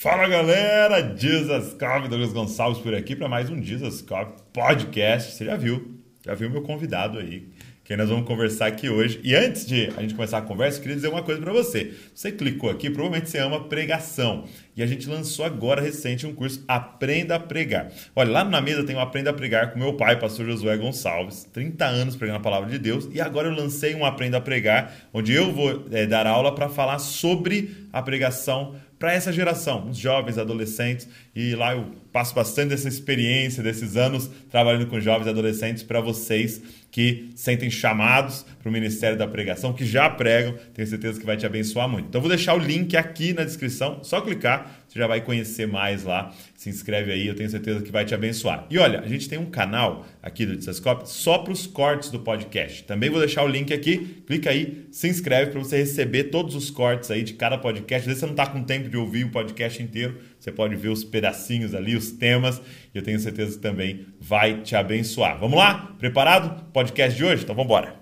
Fala galera, Jesus Cop, Douglas Gonçalves por aqui para mais um Jesus Cop Podcast. Você já viu, já viu meu convidado aí, que nós vamos conversar aqui hoje. E antes de a gente começar a conversa, eu queria dizer uma coisa para você. Você clicou aqui, provavelmente você ama pregação. E a gente lançou agora recente um curso Aprenda a Pregar. Olha, lá na mesa tem o Aprenda a Pregar com meu pai, pastor Josué Gonçalves, 30 anos pregando a palavra de Deus. E agora eu lancei um Aprenda a Pregar, onde eu vou é, dar aula para falar sobre a pregação para essa geração, os jovens, adolescentes, e lá eu passo bastante dessa experiência, desses anos trabalhando com jovens e adolescentes para vocês que sentem chamados para o Ministério da Pregação, que já pregam, tenho certeza que vai te abençoar muito. Então vou deixar o link aqui na descrição, só clicar, já vai conhecer mais lá. Se inscreve aí, eu tenho certeza que vai te abençoar. E olha, a gente tem um canal aqui do Dissascope só para os cortes do podcast. Também vou deixar o link aqui, clica aí, se inscreve para você receber todos os cortes aí de cada podcast. Às vezes você não está com tempo de ouvir o podcast inteiro, você pode ver os pedacinhos ali, os temas, e eu tenho certeza que também vai te abençoar. Vamos lá? Preparado? Podcast de hoje? Então vamos embora.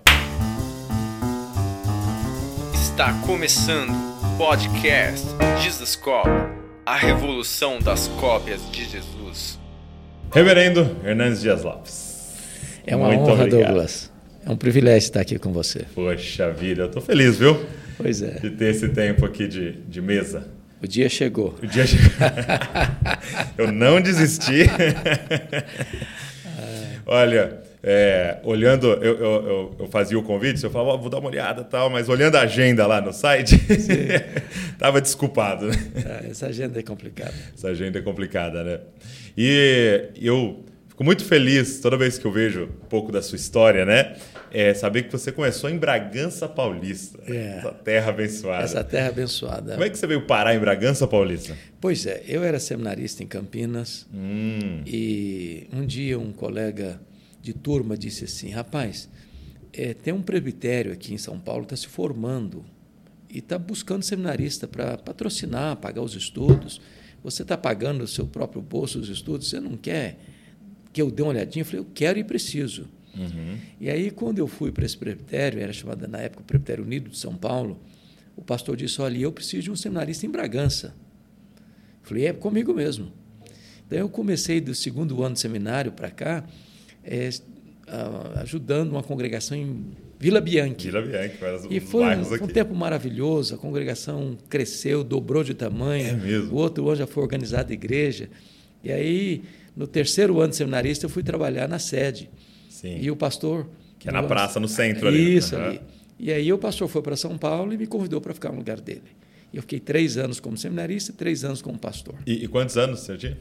Está começando o podcast Jesus a revolução das cópias de Jesus. Reverendo Hernandes Dias Lopes. É uma Muito honra, obrigado. Douglas. É um privilégio estar aqui com você. Poxa vida, eu tô feliz, viu? Pois é. De ter esse tempo aqui de, de mesa. O dia chegou. O dia che- Eu não desisti. Olha, é, olhando, eu, eu, eu, fazia o convite, eu falava, "Ó, vou dar uma olhada e tal, mas olhando a agenda lá no site, tava desculpado, né? Ah, Essa agenda é complicada. Essa agenda é complicada, né? E eu fico muito feliz toda vez que eu vejo um pouco da sua história, né? É saber que você começou em Bragança Paulista, É. essa terra abençoada. Essa terra abençoada. Como é que você veio parar em Bragança Paulista? Pois é, eu era seminarista em Campinas Hum, e um dia um colega de turma disse assim: rapaz, é, tem um presbitério aqui em São Paulo, está se formando e está buscando seminarista para patrocinar, pagar os estudos. Você está pagando o seu próprio bolso os estudos, você não quer que eu dê uma olhadinha? Eu falei: eu quero e preciso. uhum. E aí, quando eu fui para esse presbitério, era chamado na época o Presbitério Unido de São Paulo, o pastor disse: Olha, eu preciso de um seminarista em Bragança. Eu falei: É comigo mesmo. Então, eu comecei do segundo ano de seminário para cá, é, ajudando uma congregação em Vila Bianchi. Vila Bianchi, E foi um, um tempo maravilhoso, a congregação cresceu, dobrou de tamanho. É mesmo? O outro ano já foi organizada a igreja. E aí, no terceiro ano de seminarista, eu fui trabalhar na sede. Sim. E o pastor. Que é na praça, no centro ali. Isso, Aham. ali. E aí o pastor foi para São Paulo e me convidou para ficar no lugar dele. E eu fiquei três anos como seminarista e três anos como pastor. E, e quantos anos tinha?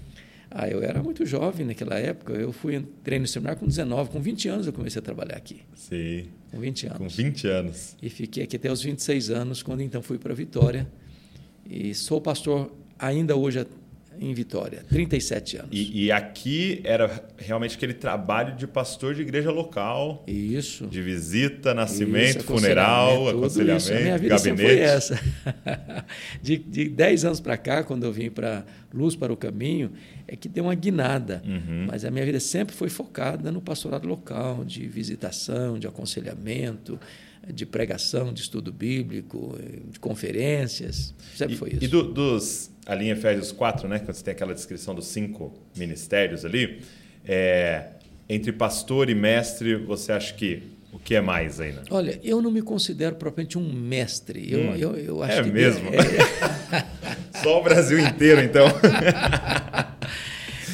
Ah, eu era muito jovem naquela época. Eu fui entrei no seminário com 19, com 20 anos eu comecei a trabalhar aqui. Sim, Com 20 anos. com 20 anos. E fiquei aqui até os 26 anos, quando então fui para Vitória. E sou pastor ainda hoje em Vitória, 37 anos. E, e aqui era realmente aquele trabalho de pastor de igreja local, Isso. de visita, nascimento, Isso, funeral, aconselhamento, isso. A minha vida gabinete. foi essa. De, de 10 anos para cá, quando eu vim para Luz para o Caminho, é que deu uma guinada. Uhum. Mas a minha vida sempre foi focada no pastorado local, de visitação, de aconselhamento, de pregação, de estudo bíblico, de conferências. Sempre E, foi isso. e do- dos, ali em Efésios 4, né, quando você tem aquela descrição dos cinco ministérios ali, é, entre pastor e mestre, você acha que o que é mais ainda? Olha, eu não me considero propriamente um mestre. Eu, Hum. eu, eu acho É que mesmo? é- Só o Brasil inteiro, então.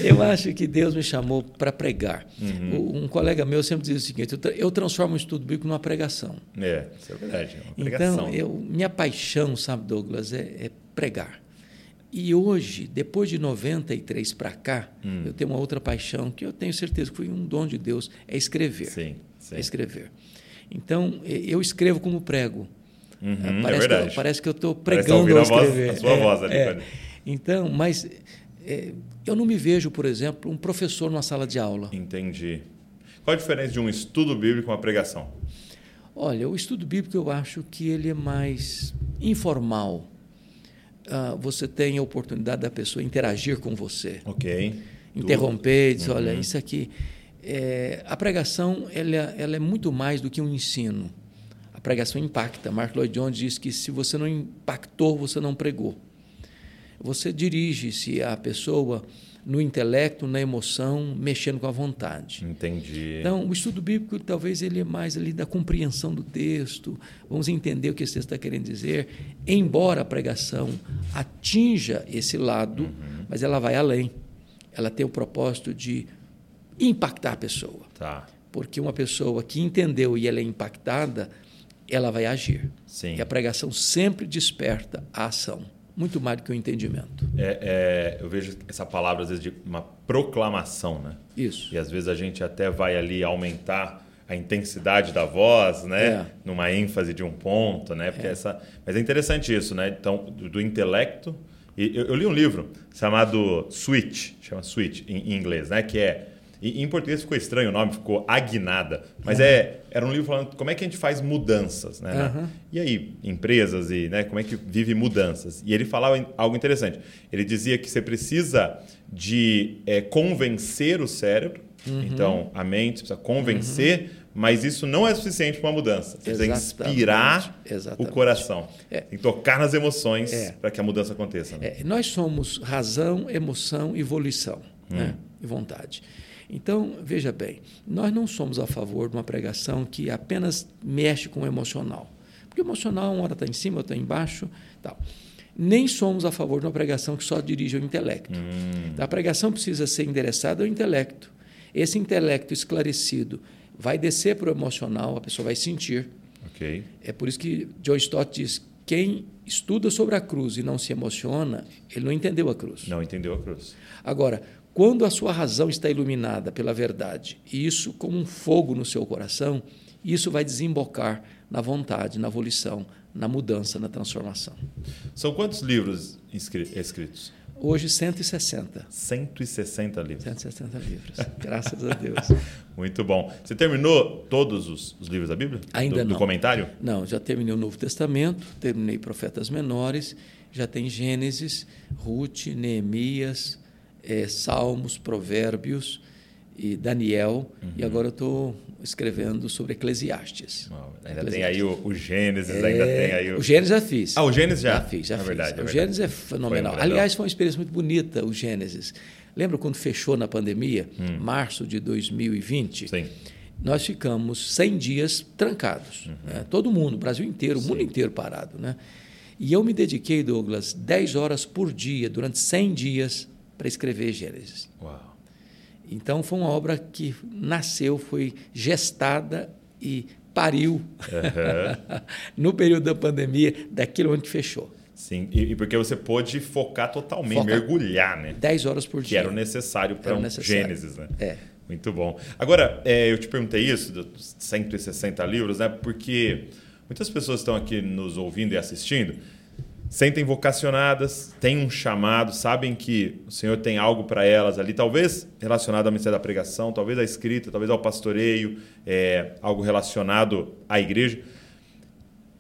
Eu acho que Deus me chamou para pregar. Uhum. Um colega meu sempre diz o seguinte: eu tra- eu transformo o estudo bíblico numa pregação. é, isso é verdade. É. Então, eu, minha paixão, sabe, Douglas, é, é pregar. E hoje, depois de 93 para cá, Hum. eu tenho uma outra paixão que eu tenho certeza que foi um dom de Deus: é escrever. Sim, sim. É escrever. Então, eu escrevo como prego. Uhum, Ah, é parece, que eu, parece que eu estou Parece pregando tá ouvindo ao a voz- escrever. a sua voz ali, é. Então, mas é, eu não me vejo, por exemplo, um professor numa sala de aula. Entendi. Qual a diferença de um estudo bíblico e uma pregação? Olha, o estudo bíblico eu acho que ele é mais informal. Ah, você tem a oportunidade da pessoa interagir com você, Ok. interromper, dizer, Uhum. olha, isso aqui. É, a pregação ela, ela é muito mais do que um ensino. A pregação impacta. Mark Lloyd Jones diz que se você não impactou, você não pregou. Você dirige-se à pessoa no intelecto, na emoção, mexendo com a vontade. Entendi. Então, o estudo bíblico talvez ele é mais ali da compreensão do texto. Vamos entender o que esse texto está querendo dizer, embora a pregação atinja esse lado, uhum. mas ela vai além. Ela tem o propósito de impactar a pessoa. Tá. Porque uma pessoa que entendeu e ela é impactada, ela vai agir. Sim. E a pregação sempre desperta a ação muito mais do que o entendimento. É, é, eu vejo essa palavra às vezes de uma proclamação, né? Isso. E às vezes a gente até vai ali aumentar a intensidade da voz, né? É. Numa ênfase de um ponto, né? Porque é. essa, mas é interessante isso, né? Então, do, do intelecto. E eu, eu, li um livro chamado Switch, chama Switch em, em inglês, né? Que é e, em português ficou estranho o nome, ficou Agnada. Mas uhum. é, era um livro falando como é que a gente faz mudanças, né? Uhum. E aí, empresas e né, como é que vive mudanças. E ele falava algo interessante. Ele dizia que você precisa de é, convencer o cérebro, uhum. então a mente precisa convencer, uhum. mas isso não é suficiente para uma mudança. Você precisa inspirar Exatamente. o coração. É. Tem que tocar nas emoções é. para que a mudança aconteça. Né? É. Nós somos razão, emoção e volição hum. né? e vontade. Então, veja bem, nós não somos a favor de uma pregação que apenas mexe com o emocional. Porque o emocional, uma hora está em cima, outra está embaixo. Tal. Nem somos a favor de uma pregação que só dirige ao intelecto. Hum. A pregação precisa ser endereçada ao intelecto. Esse intelecto esclarecido vai descer para o emocional, a pessoa vai sentir. Okay. É por isso que John Stott diz: quem estuda sobre a cruz e não se emociona, ele não entendeu a cruz. Não entendeu a cruz. Agora, quando a sua razão está iluminada pela verdade, e isso como um fogo no seu coração, isso vai desembocar na vontade, na volição, na mudança, na transformação. São quantos livros escritos? Hoje, 160. 160 livros. 160 livros, graças a Deus. Muito bom. Você terminou todos os, os livros da Bíblia? Ainda do, não. Do comentário? Não, já terminei o Novo Testamento, terminei Profetas Menores, já tem Gênesis, Ruth, Neemias, é, Salmos, Provérbios e Daniel, uhum. e agora eu estou escrevendo sobre Eclesiastes. ainda Eclesiastes. tem aí o, o Gênesis, é, ainda tem aí o... O Gênesis já fiz. Ah, o Gênesis já? Já fiz, já é fiz. Verdade, é o. Gênesis é fenomenal. Foi um Aliás, foi uma experiência muito bonita, o Gênesis. Lembra quando fechou na pandemia, hum. março de 2020? Sim. Nós ficamos 100 dias trancados. Uhum. Né? Todo mundo, o Brasil inteiro, o mundo inteiro parado. Né? E eu me dediquei, Douglas, 10 horas por dia, durante 100 dias, para escrever Gênesis. Uau. Então foi uma obra que nasceu, foi gestada e pariu uhum. no período da pandemia, daquilo onde fechou. Sim, e, e porque você pôde focar totalmente, mergulhar, né? 10 horas por dia. Que era necessário para um necessário. Gênesis, né? É. Muito bom. Agora, é, eu te perguntei isso, dos 160 livros, né? Porque muitas pessoas estão aqui nos ouvindo e assistindo sentem vocacionadas, têm um chamado, sabem que o Senhor tem algo para elas ali, talvez relacionado ao ministério da pregação, talvez à escrita, talvez ao pastoreio, é, algo relacionado à igreja.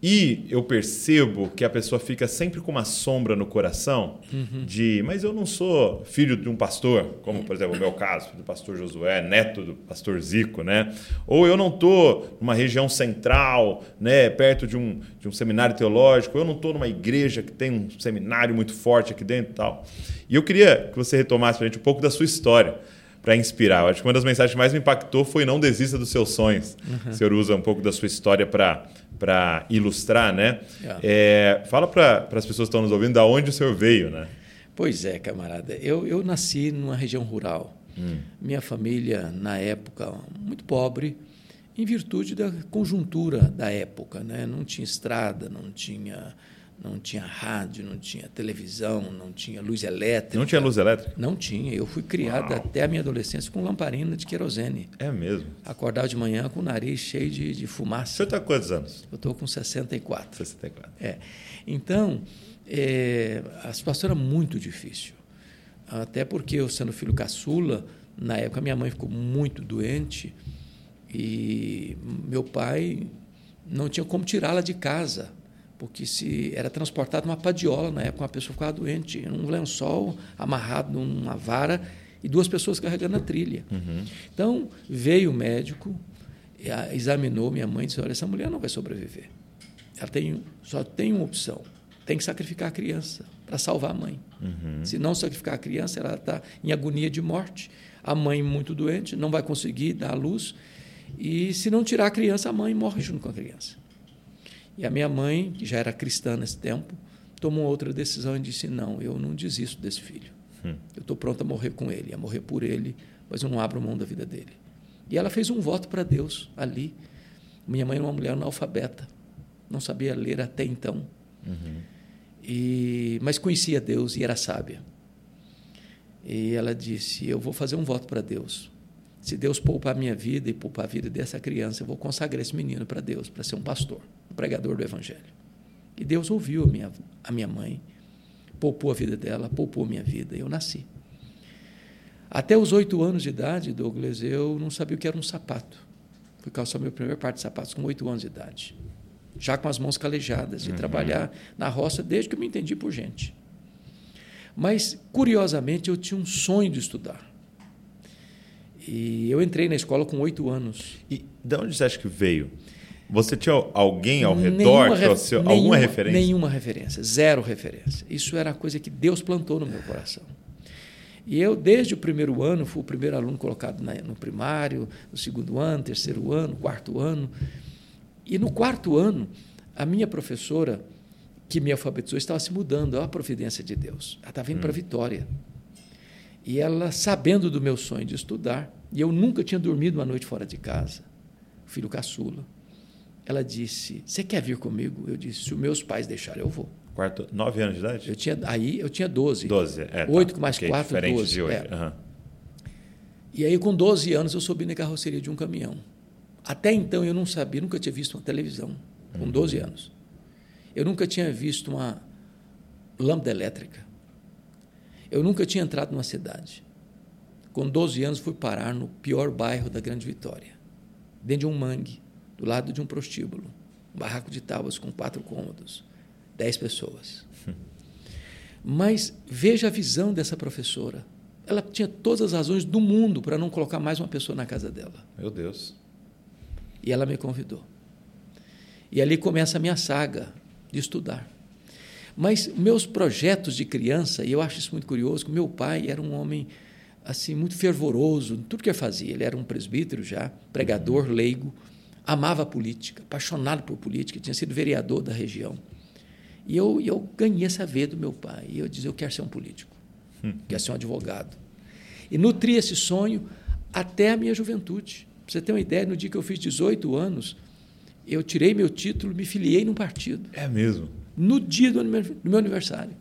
E eu percebo que a pessoa fica sempre com uma sombra no coração uhum. de, mas eu não sou filho de um pastor, como por exemplo o meu caso, do pastor Josué, neto do pastor Zico, né? Ou eu não estou numa região central, né, perto de um, de um seminário teológico, eu não estou numa igreja que tem um seminário muito forte aqui dentro e tal. E eu queria que você retomasse para a gente um pouco da sua história para inspirar. Eu acho que uma das mensagens que mais me impactou foi não desista dos seus sonhos. Uhum. O senhor usa um pouco da sua história para ilustrar, né? Yeah. É, fala para as pessoas que estão nos ouvindo da onde o senhor veio, né? Pois é, camarada. Eu, eu nasci numa região rural. Hum. Minha família, na época, muito pobre, em virtude da conjuntura da época. Né? Não tinha estrada, não tinha não tinha rádio, não tinha televisão, não tinha luz elétrica. Não tinha luz elétrica? Não tinha. Eu fui criado Uau. até a minha adolescência com lamparina de querosene. É mesmo? Acordava de manhã com o nariz cheio de, de fumaça. Senhor está quantos anos? Eu estou com 64. 64. É. Então, é, a situação era muito difícil. Até porque eu, sendo filho caçula, na época minha mãe ficou muito doente e meu pai não tinha como tirá-la de casa porque se era transportado uma padiola na época, uma pessoa ficava doente, um lençol amarrado numa vara e duas pessoas carregando a trilha. Uhum. Então veio o médico, examinou minha mãe e disse: olha, essa mulher não vai sobreviver. Ela tem, só tem uma opção: tem que sacrificar a criança para salvar a mãe. Uhum. Se não sacrificar a criança, ela está em agonia de morte. A mãe muito doente, não vai conseguir dar a luz. E se não tirar a criança, a mãe morre junto com a criança. E a minha mãe, que já era cristã nesse tempo, tomou outra decisão e disse: Não, eu não desisto desse filho. Hum. Eu estou pronta a morrer com ele, a morrer por ele, mas eu não abro mão da vida dele. E ela fez um voto para Deus ali. Minha mãe era uma mulher analfabeta, não sabia ler até então. Uhum. E, mas conhecia Deus e era sábia. E ela disse: Eu vou fazer um voto para Deus. Se Deus poupar a minha vida e poupar a vida dessa criança, eu vou consagrar esse menino para Deus, para ser um pastor, pregador do Evangelho. E Deus ouviu a minha, a minha mãe, poupou a vida dela, poupou a minha vida, e eu nasci. Até os oito anos de idade, Douglas, eu não sabia o que era um sapato. Fui calçar meu primeiro par de sapatos com oito anos de idade. Já com as mãos calejadas, de Uhum. trabalhar na roça desde que eu me entendi por gente. Mas, curiosamente, eu tinha um sonho de estudar. E eu entrei na escola com oito anos. E de onde você acha que veio? Você tinha alguém ao redor Nenhuma ref- trouxe alguma nenhuma- referência? Nenhuma referência, zero referência. Isso era a coisa que Deus plantou no meu coração. E eu, desde o primeiro ano, fui o primeiro aluno colocado na- no primário, no segundo ano, terceiro ano, quarto ano. E no quarto ano, a minha professora, que me alfabetizou, estava se mudando, olha a providência de Deus. Ela estava indo para Vitória. E ela, sabendo do meu sonho de estudar, e eu nunca tinha dormido uma noite fora de casa, filho caçula, ela disse: Você quer vir comigo? Eu disse: Se os meus pais deixarem, eu vou. Quarto, nove anos de idade? Eu tinha, aí eu tinha 12. Doze, é. tá. Oito com mais Ok, quatro, diferente 12. de hoje. é. Aham. E aí, com 12 anos, eu subi na carroceria de um caminhão. Até então, eu não sabia, nunca tinha visto uma televisão, com 12 anos. Eu nunca tinha visto uma lâmpada elétrica. Eu nunca tinha entrado numa cidade. Com 12 anos, fui parar no pior bairro da Grande Vitória, dentro de um mangue, do lado de um prostíbulo. Um barraco de tábuas com quatro cômodos, dez pessoas. Mas veja a visão dessa professora. Ela tinha todas as razões do mundo para não colocar mais uma pessoa na casa dela. Meu Deus. E ela me convidou. E ali começa a minha saga de estudar. Mas meus projetos de criança, e eu acho isso muito curioso, que meu pai era um homem assim muito fervoroso tudo que ele fazia. Ele era um presbítero já, pregador, leigo, amava a política, apaixonado por política, tinha sido vereador da região. E eu, eu ganhei essa veia do meu pai. E eu dizia, eu quero ser um político, quero ser um advogado. E nutri esse sonho até a minha juventude. Para você ter uma ideia, no dia que eu fiz 18 anos, eu tirei meu título, me filiei num partido, É mesmo. no dia do meu aniversário.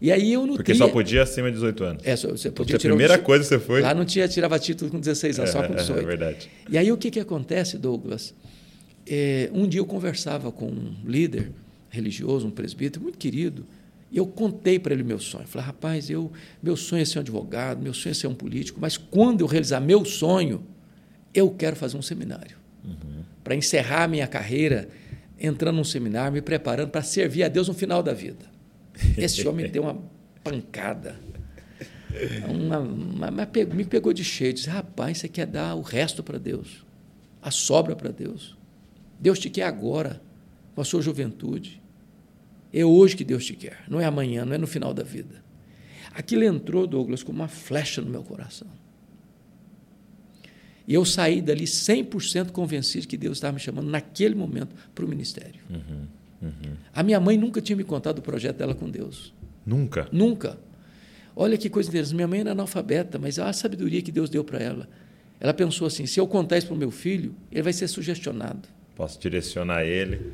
E aí eu nutria... Porque só podia acima de 18 anos. É, você Porque podia a tirar o primeira ti- coisa que você foi. Lá não tinha, tirava título com 16 anos, só com É, 18. É verdade. E aí o que, que acontece, Douglas? É, um dia eu conversava com um líder religioso, um presbítero muito querido, e eu contei para ele meu sonho. Falei, rapaz, eu, meu sonho é ser um advogado, meu sonho é ser um político, mas quando eu realizar meu sonho, eu quero fazer um seminário. Para encerrar a minha carreira, entrando num seminário, me preparando para servir a Deus no final da vida. Esse homem deu uma pancada. Uma, uma- uma me pegou de cheio. Disse, rapaz, você quer dar o resto para Deus, a sobra para Deus. Deus te quer agora, com a sua juventude. É hoje que Deus te quer, não é amanhã, não é no final da vida. Aquilo entrou, Douglas, como uma flecha no meu coração. E eu saí dali 100% convencido de que Deus estava me chamando naquele momento para o ministério. A minha mãe nunca tinha me contado o projeto dela com Deus. Nunca. Nunca. Olha que coisa interessante. Minha mãe era analfabeta, mas a sabedoria que Deus deu para ela. Ela pensou assim: se eu contar isso para o meu filho, ele vai ser sugestionado Posso direcionar ele.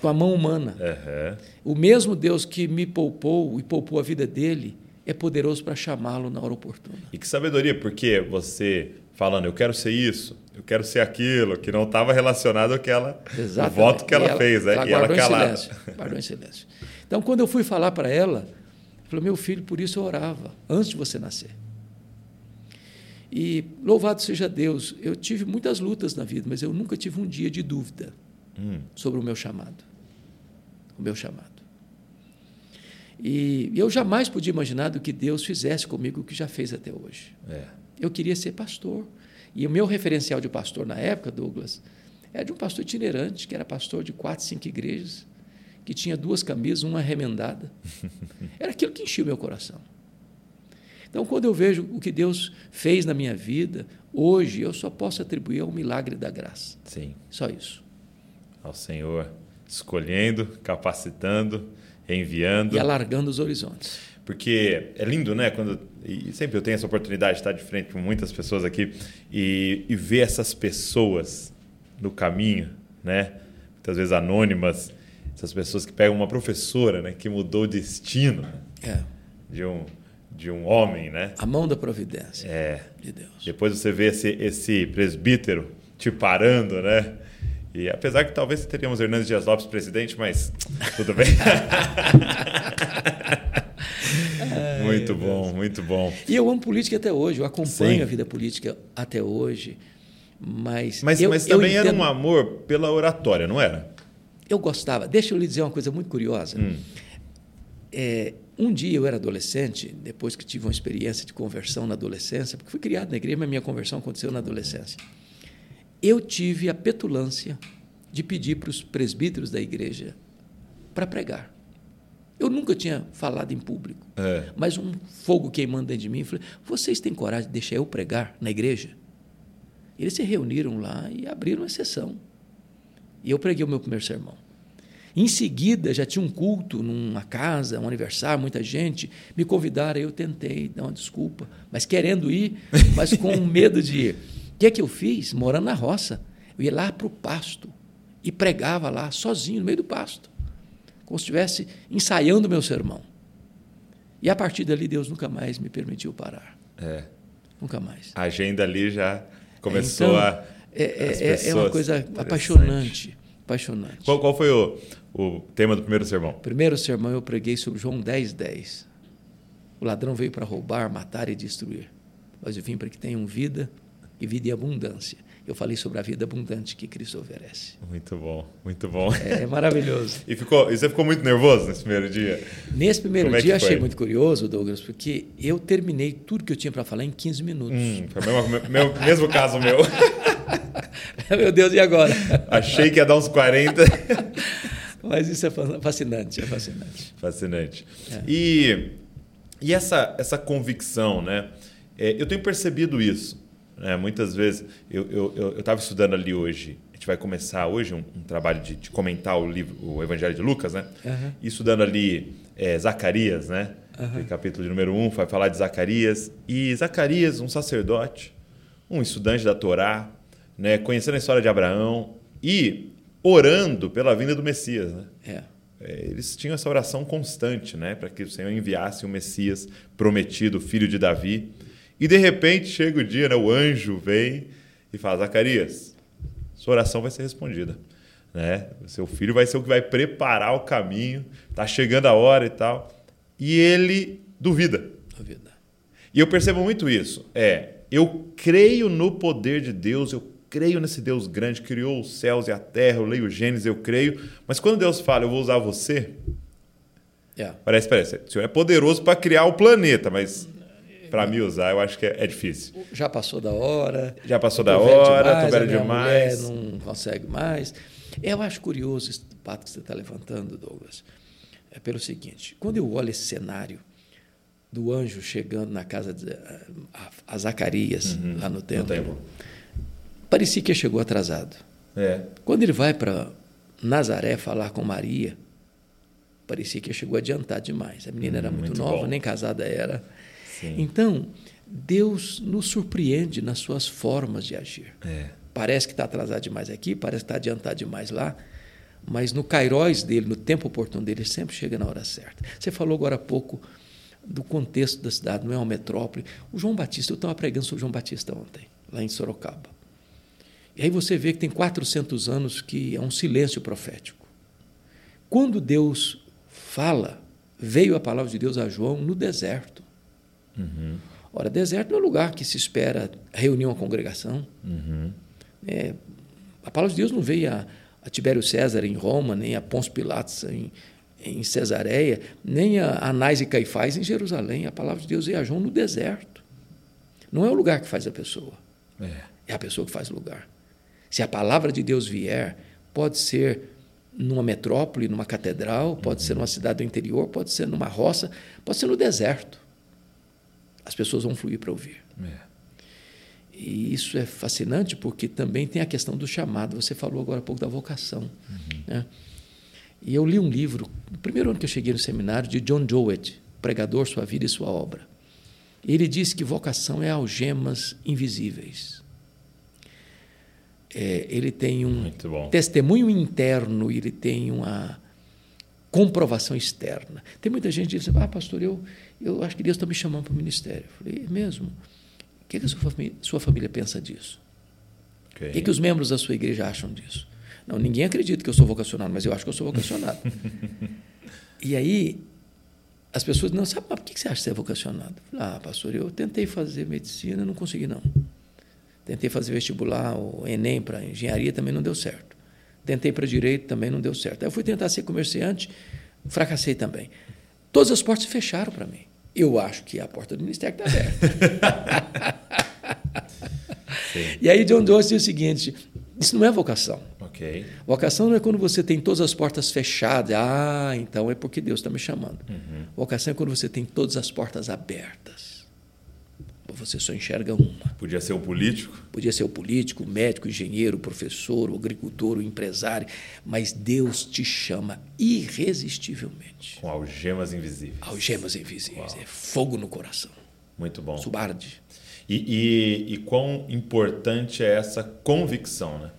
com a mão humana. Aham. O mesmo Deus que me poupou e poupou a vida dele é poderoso para chamá-lo na hora oportuna. E que sabedoria, porque você falando, eu quero ser isso, eu quero ser aquilo, que não estava relacionado àquela o Exatamente. voto que ela, E fez, né? e ela guardou em calada. silêncio. Guardou em silêncio. Então, quando eu fui falar para ela, ela falou: Meu filho, por isso eu orava, antes de você nascer. E louvado seja Deus, eu tive muitas lutas na vida, mas eu nunca tive um dia de dúvida Hum, sobre o meu chamado. O meu chamado. E eu jamais podia imaginar do que Deus fizesse comigo o que já fez até hoje. é. Eu queria ser pastor. E o meu referencial de pastor na época, Douglas, era de um pastor itinerante, que era pastor de quatro, cinco igrejas, que tinha duas camisas, uma remendada. Era aquilo que enchia o meu coração. Então, quando eu vejo o que Deus fez na minha vida, hoje eu só posso atribuir ao milagre da graça. Sim. Só isso. Ao Senhor escolhendo, capacitando, enviando. E alargando os horizontes. Porque é lindo, né? Quando, e sempre eu tenho essa oportunidade de estar de frente com muitas pessoas aqui e, e ver essas pessoas no caminho, né? Muitas vezes anônimas, essas pessoas que pegam uma professora, né? Que mudou o destino É. de um, de um homem, né? A mão da providência É. de Deus. Depois você vê esse, esse presbítero te parando, né? E apesar que talvez teríamos Hernandes Dias Lopes presidente, mas tudo bem. muito bom, muito bom. E eu amo política até hoje, eu acompanho Sim. a vida política até hoje, mas. Mas, eu, mas também era entendo- um amor pela oratória, não era? Eu gostava. Deixa eu lhe dizer uma coisa muito curiosa. Hum. É, um dia eu era adolescente, depois que tive uma experiência de conversão na adolescência, porque fui criado na igreja, mas minha conversão aconteceu na adolescência. Eu tive a petulância de pedir para os presbíteros da igreja para pregar. Eu nunca tinha falado em público, É. mas um fogo queimando dentro de mim. Eu falei: vocês têm coragem de deixar eu pregar na igreja? Eles se reuniram lá e abriram uma sessão. E eu preguei o meu primeiro sermão. Em seguida, já tinha um culto numa casa, um aniversário, muita gente. Me convidaram, eu tentei dar uma desculpa, mas querendo ir, mas com medo de ir. O que é que eu fiz? Morando na roça. Eu ia lá para o pasto e pregava lá, sozinho, no meio do pasto, como se estivesse ensaiando meu sermão. E a partir dali, Deus nunca mais me permitiu parar. É. Nunca mais. A agenda ali já começou Então, a. É, é- é- é uma coisa apaixonante. Apaixonante. Qual, qual foi o, o tema do primeiro sermão? Primeiro sermão eu preguei sobre João 10, 10. O ladrão veio para roubar, matar e destruir. Mas eu vim para que tenham vida e vida em abundância. Eu falei sobre a vida abundante que Cristo oferece. Muito bom, muito bom. É, é maravilhoso. E, ficou, e você ficou muito nervoso nesse primeiro dia? Nesse primeiro Como é dia eu achei muito curioso, Douglas, porque eu terminei tudo que eu tinha para falar em 15 minutos. Hum, foi o mesmo, meu- mesmo caso meu. Meu Deus, e agora? Achei que ia dar uns 40. Mas isso é fa- fascinante, é fascinante. Fascinante. É. E, e essa, essa convicção, né? É, eu tenho percebido isso. Né? Muitas vezes, eu estava estudando ali hoje, a gente vai começar hoje um, um trabalho de, de comentar o livro, o Evangelho de Lucas, né? Aham. E estudando ali é, Zacarias, né? Aquele capítulo de número 1 um, vai falar de Zacarias. E Zacarias, um sacerdote, um estudante da Torá, né? conhecendo a história de Abraão e orando pela vinda do Messias, né? É. É, eles tinham essa oração constante, né, para que o Senhor enviasse o Messias prometido, filho de Davi. E de repente chega o dia, né, o anjo vem e fala: Zacarias, sua oração vai ser respondida, né? O seu filho vai ser o que vai preparar o caminho. Tá chegando a hora e tal. E ele duvida. Duvida. E eu percebo muito isso. É, eu creio no poder de Deus, eu creio nesse Deus grande, que criou os céus e a terra, eu leio Gênesis, eu creio. Mas quando Deus fala, eu vou usar você, É. parece, parece, o Senhor é poderoso para criar o planeta, mas para me usar, eu acho que é, é difícil. Já passou da hora. Já passou da hora, demais, tô velho demais. não consegue mais. Eu acho curioso esse pato que você está levantando, Douglas. É pelo seguinte: quando eu olho esse cenário do anjo chegando na casa de a, a Zacarias, lá no templo, templo. parecia que chegou atrasado. É. Quando ele vai para Nazaré falar com Maria, parecia que chegou adiantado demais. A menina era muito, muito nova, bom. nem casada era. Sim. Então, Deus nos surpreende nas suas formas de agir. É. Parece que está atrasado demais aqui, parece que está adiantado demais lá, mas no Cairóis dele, no tempo oportuno dele, ele sempre chega na hora certa. Você falou agora há pouco do contexto da cidade, não é uma metrópole. O João Batista, eu estava pregando sobre o João Batista ontem, lá em Sorocaba. E aí você vê que tem 400 anos que é um silêncio profético. Quando Deus fala, veio a palavra de Deus a João no deserto. Ora, deserto não é lugar que se espera reunir uma congregação. É, a palavra de Deus não veio a, a Tibério César em Roma, nem a Pôncio Pilatos em, em Cesareia, nem a Anás e Caifás em Jerusalém. A palavra de Deus veio a João no deserto. Não é o lugar que faz a pessoa, É. é a pessoa que faz o lugar. Se a palavra de Deus vier, pode ser numa metrópole, numa catedral, pode ser numa cidade do interior, pode ser numa roça, pode ser no deserto. As pessoas vão fluir para ouvir. É. E isso é fascinante porque também tem a questão do chamado. Você falou agora há pouco da vocação. Né? E eu li um livro, no primeiro ano que eu cheguei no seminário, de John Jowett, Pregador, Sua Vida e Sua Obra. Ele diz que vocação é algemas invisíveis. É, ele tem um testemunho interno, ele tem uma comprovação externa. Tem muita gente que diz, ah, pastor, eu, eu acho que Deus está me chamando para o ministério. Eu falei, é mesmo? O que, que a sua família, sua família pensa disso? Ok. O que, que os membros da sua igreja acham disso? Não, ninguém acredita que eu sou vocacionado, mas eu acho que eu sou vocacionado. e aí, as pessoas não sabem, mas por que você acha que você é vocacionado? Eu falei, ah, pastor, eu tentei fazer medicina, não consegui não. Tentei fazer vestibular, o Enem para engenharia também não deu certo. Tentei para direito, também não deu certo. Aí eu fui tentar ser comerciante, fracassei também. Todas as portas fecharam para mim. Eu acho que a porta do ministério está aberta. E aí John Doce diz o seguinte: isso não é vocação. Ok. Vocação não é quando você tem todas as portas fechadas. Ah, então é porque Deus está me chamando. Vocação é quando você tem todas as portas abertas. Você só enxerga uma. Podia ser o político. Podia ser o político, o médico, o engenheiro, o professor, o agricultor, o empresário, mas Deus te chama irresistivelmente. Com algemas invisíveis. Algemas invisíveis, é fogo no coração. Muito bom. Subarde. E, e, e quão importante é essa convicção, né?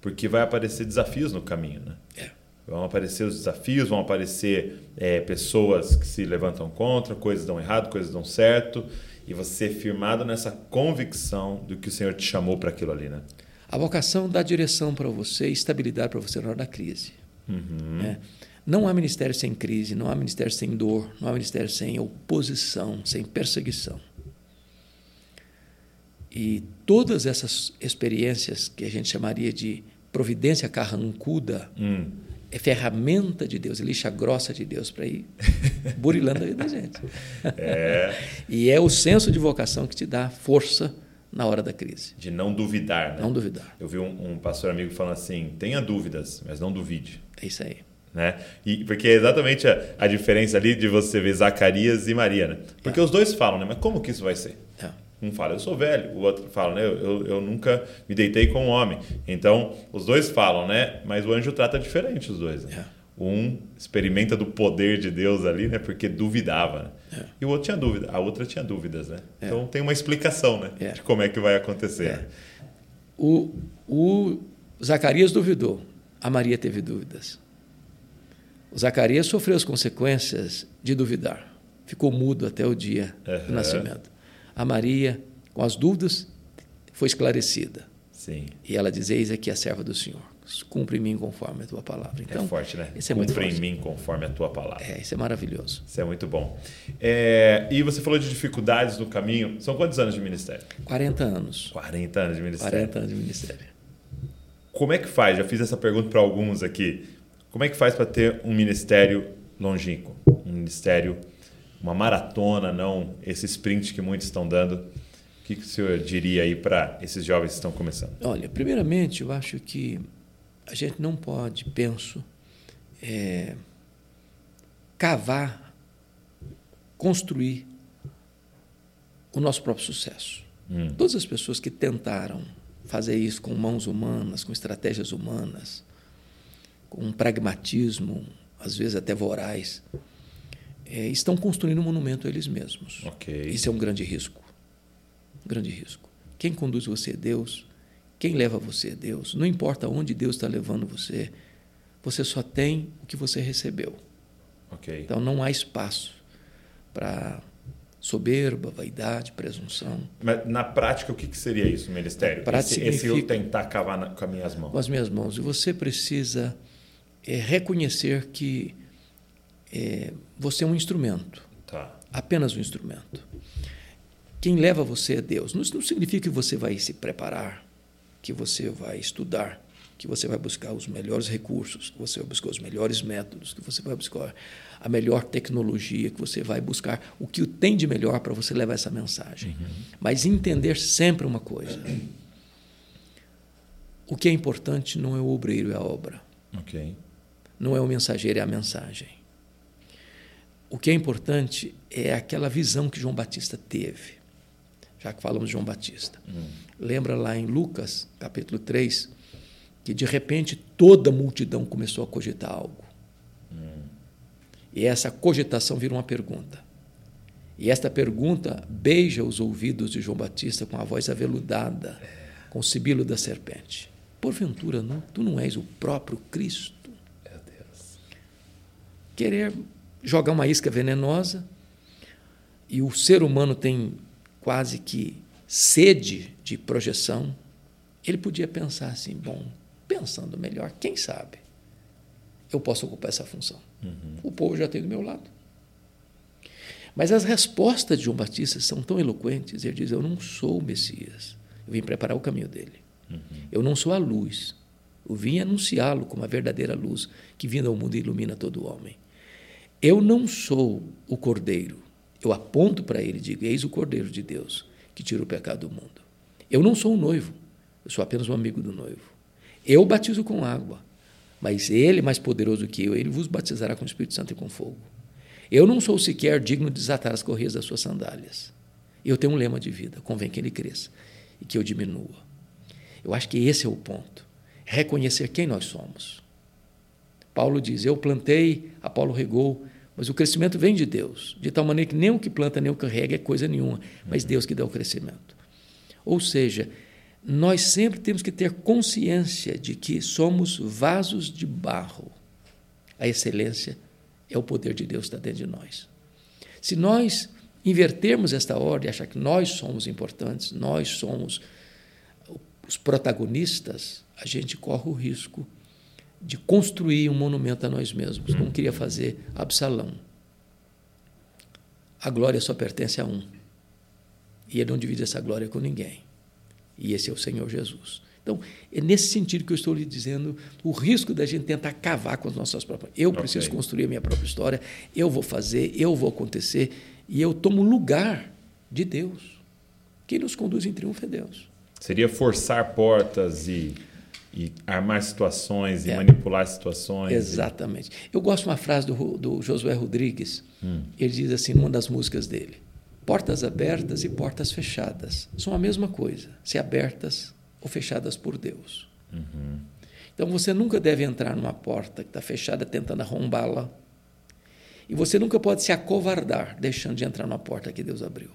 Porque vai aparecer desafios no caminho, né? É. Vão aparecer os desafios, vão aparecer é, pessoas que se levantam contra, coisas dão errado, coisas dão certo, e você firmado nessa convicção do que o Senhor te chamou para aquilo ali, né? A vocação dá direção para você, estabilidade para você na hora da crise. né? Não há ministério sem crise, não há ministério sem dor, não há ministério sem oposição, sem perseguição. E todas essas experiências que a gente chamaria de providência carrancuda Hum. é ferramenta de Deus, é lixa grossa de Deus para ir burilando a vida da gente. É, E é o senso de vocação que te dá força na hora da crise. de não duvidar, né? Não duvidar. Eu vi um, um pastor amigo falando assim: tenha dúvidas, mas não duvide. É isso aí. Né? E, porque é exatamente a, a diferença ali de você ver Zacarias e Maria, né? Porque os dois falam, né? Mas como que isso vai ser? É. Um fala, eu sou velho, o outro fala, né? Eu, eu, eu nunca me deitei com um homem. Então, os dois falam, né? Mas o anjo trata diferente os dois. Né? Um experimenta do poder de Deus ali, né? Porque duvidava. Né? E o outro tinha dúvida, a outra tinha dúvidas, né? Então tem uma explicação, né? É. De como é que vai acontecer. né? O, o Zacarias duvidou, a Maria teve dúvidas. O Zacarias sofreu as consequências de duvidar. Ficou mudo até o dia Aham. do nascimento. A Maria, com as dúvidas, foi esclarecida. Sim. E ela diz: Eis aqui a serva do Senhor. Cumpre em mim conforme a tua palavra. Então, é forte, né? Isso é muito Cumpre em forte. mim conforme a tua palavra. É, isso é maravilhoso. Isso é muito bom. É, e você falou de dificuldades no caminho. São quantos anos de ministério? 40 anos. 40 anos de ministério. 40 anos de ministério. Como é que faz? Já fiz essa pergunta para alguns aqui. Como é que faz para ter um ministério longínquo? Um ministério, uma maratona, não esse sprint que muitos estão dando. O que, que o senhor diria aí para esses jovens que estão começando? Olha, primeiramente, eu acho que a gente não pode, penso, é, cavar, construir o nosso próprio sucesso. Hum. Todas as pessoas que tentaram fazer isso com mãos humanas, com estratégias humanas, com um pragmatismo, às vezes até voraz, é, estão construindo um monumento a eles mesmos. Ok. Isso é um grande risco. Um grande risco. Quem conduz você é Deus. Quem leva você é Deus. Não importa onde Deus está levando você, você só tem o que você recebeu. Ok. Então não há espaço para soberba, vaidade, presunção. Mas na prática, o que, que seria isso, ministério? Esse, esse eu tentar cavar na- com as minhas mãos. com as minhas mãos. E você precisa é, reconhecer que é, você é um instrumento, Tá. apenas um instrumento. Quem leva você é Deus. Não, isso não significa que você vai se preparar, que você vai estudar, que você vai buscar os melhores recursos, que você vai buscar os melhores métodos, que você vai buscar a melhor tecnologia, que você vai buscar o que tem de melhor para você levar essa mensagem. Mas entender sempre uma coisa: o que é importante não é o obreiro, é a obra. Não é o mensageiro, é a mensagem. O que é importante é aquela visão que João Batista teve. Já que falamos de João Batista. Hum. Lembra lá em Lucas, capítulo 3, que de repente toda a multidão começou a cogitar algo. Hum. E essa cogitação vira uma pergunta. E esta pergunta beija os ouvidos de João Batista com a voz aveludada, com o sibilo da serpente. Porventura, não, tu não és o próprio Cristo? Meu Deus. Querer jogar uma isca venenosa e o ser humano tem quase que sede de projeção. Ele podia pensar assim: bom, pensando melhor, quem sabe eu posso ocupar essa função. Uhum. O povo já tem do meu lado. Mas as respostas de João Batista são tão eloquentes. Ele diz: Eu não sou o Messias. Eu vim preparar o caminho dele. Uhum. Eu não sou a luz. Eu vim anunciá-lo como a verdadeira luz que vindo ao mundo ilumina todo homem. Eu não sou o cordeiro. Eu aponto para ele e digo: Eis o cordeiro de Deus que tira o pecado do mundo. Eu não sou o noivo. Eu sou apenas um amigo do noivo. Eu batizo com água. Mas ele, mais poderoso que eu, ele vos batizará com o Espírito Santo e com fogo. Eu não sou sequer digno de desatar as correias das suas sandálias. Eu tenho um lema de vida: convém que ele cresça e que eu diminua. Eu acho que esse é o ponto. Reconhecer quem nós somos. Paulo diz: Eu plantei, Apolo regou, mas o crescimento vem de Deus, de tal maneira que nem o que planta nem o que rega é coisa nenhuma, mas Deus que dá o crescimento. Ou seja, nós sempre temos que ter consciência de que somos vasos de barro. A excelência é o poder de Deus que está dentro de nós. Se nós invertermos esta ordem, achar que nós somos importantes, nós somos os protagonistas, a gente corre o risco de construir um monumento a nós mesmos, como queria fazer Absalão. A glória só pertence a um. E ele não divide essa glória com ninguém. E esse é o Senhor Jesus. Então, é nesse sentido que eu estou lhe dizendo o risco da gente tentar cavar com as nossas próprias. Eu okay. preciso construir a minha própria história, eu vou fazer, eu vou acontecer, e eu tomo lugar de Deus. Quem nos conduz em triunfo é Deus. Seria forçar portas e, e armar situações e é. manipular situações. Exatamente. E... Eu gosto de uma frase do, do Josué Rodrigues. Hum. Ele diz assim, numa das músicas dele: Portas abertas e portas fechadas são a mesma coisa, se abertas ou fechadas por Deus. Uhum. Então você nunca deve entrar numa porta que está fechada tentando arrombá-la. E você nunca pode se acovardar deixando de entrar na porta que Deus abriu.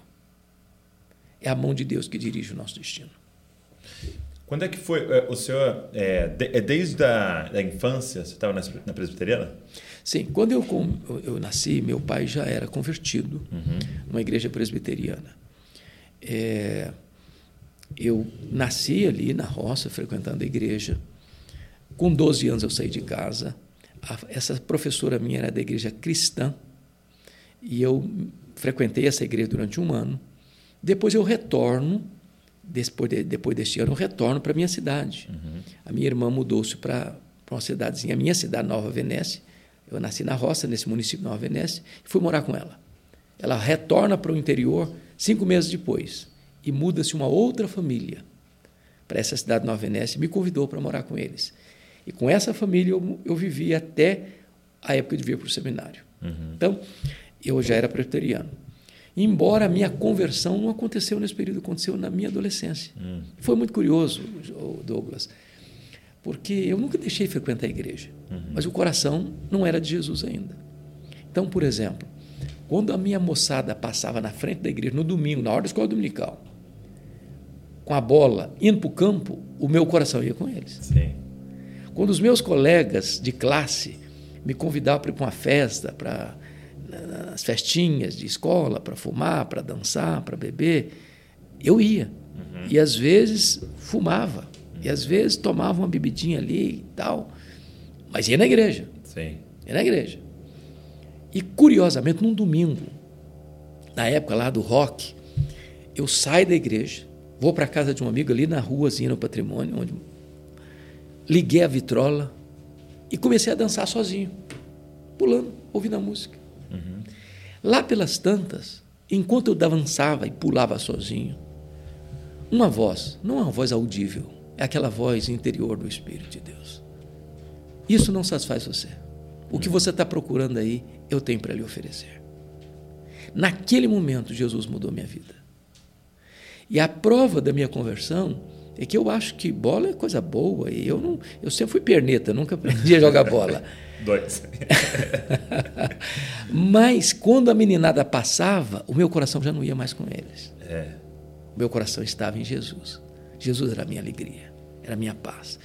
É a mão de Deus que dirige o nosso destino. Quando é que foi é, o senhor? É, é desde a da infância você estava na presbiteriana? Sim, quando eu, eu nasci, meu pai já era convertido uhum. numa igreja presbiteriana. É, eu nasci ali na roça, frequentando a igreja. Com 12 anos eu saí de casa. Essa professora minha era da igreja cristã e eu frequentei essa igreja durante um ano. Depois eu retorno, depois, de, depois deste ano, eu retorno para a minha cidade. Uhum. A minha irmã mudou-se para uma cidadezinha, a minha cidade, Nova Venécia. Eu nasci na roça, nesse município de Nova Venécia, e fui morar com ela. Ela retorna para o interior cinco meses depois e muda-se uma outra família para essa cidade de Nova Venécia e me convidou para morar com eles. E com essa família eu, eu vivi até a época de vir para o seminário. Uhum. Então, eu já era presbiteriano. Embora a minha conversão não aconteceu nesse período, aconteceu na minha adolescência. Uhum. Foi muito curioso, Douglas, porque eu nunca deixei de frequentar a igreja, uhum. mas o coração não era de Jesus ainda. Então, por exemplo, quando a minha moçada passava na frente da igreja no domingo, na hora da escola dominical, com a bola, indo para o campo, o meu coração ia com eles. Sim. Quando os meus colegas de classe me convidavam para ir para uma festa, para nas festinhas de escola, para fumar, para dançar, para beber, eu ia. Uhum. E às vezes fumava, uhum. e às vezes tomava uma bebidinha ali e tal, mas ia na igreja. Sim. Ia na igreja. E curiosamente, num domingo, na época lá do rock, eu saio da igreja, Vou para a casa de um amigo ali na ruazinha no patrimônio, onde liguei a vitrola e comecei a dançar sozinho, pulando, ouvindo a música. Uhum. Lá pelas tantas, enquanto eu dançava e pulava sozinho, uma voz, não é uma voz audível, é aquela voz interior do Espírito de Deus. Isso não satisfaz você. O que você está procurando aí, eu tenho para lhe oferecer. Naquele momento, Jesus mudou minha vida. E a prova da minha conversão é que eu acho que bola é coisa boa e eu não, eu sempre fui perneta, nunca aprendi a jogar bola. Dois. Mas quando a meninada passava, o meu coração já não ia mais com eles. É. O meu coração estava em Jesus. Jesus era a minha alegria, era a minha paz.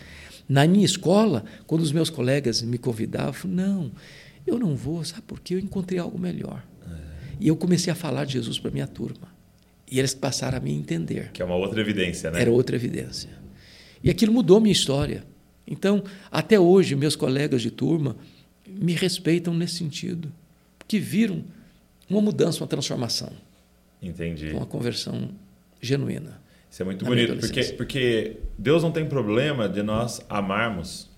Na minha escola, quando os meus colegas me convidavam, eu falei, não, eu não vou, sabe por quê? Eu encontrei algo melhor. É. E eu comecei a falar de Jesus para minha turma. E eles passaram a me entender. Que é uma outra evidência, né? Era outra evidência. E aquilo mudou a minha história. Então, até hoje, meus colegas de turma me respeitam nesse sentido, porque viram uma mudança, uma transformação. Entendi. Uma conversão genuína. Isso é muito bonito, porque, porque Deus não tem problema de nós amarmos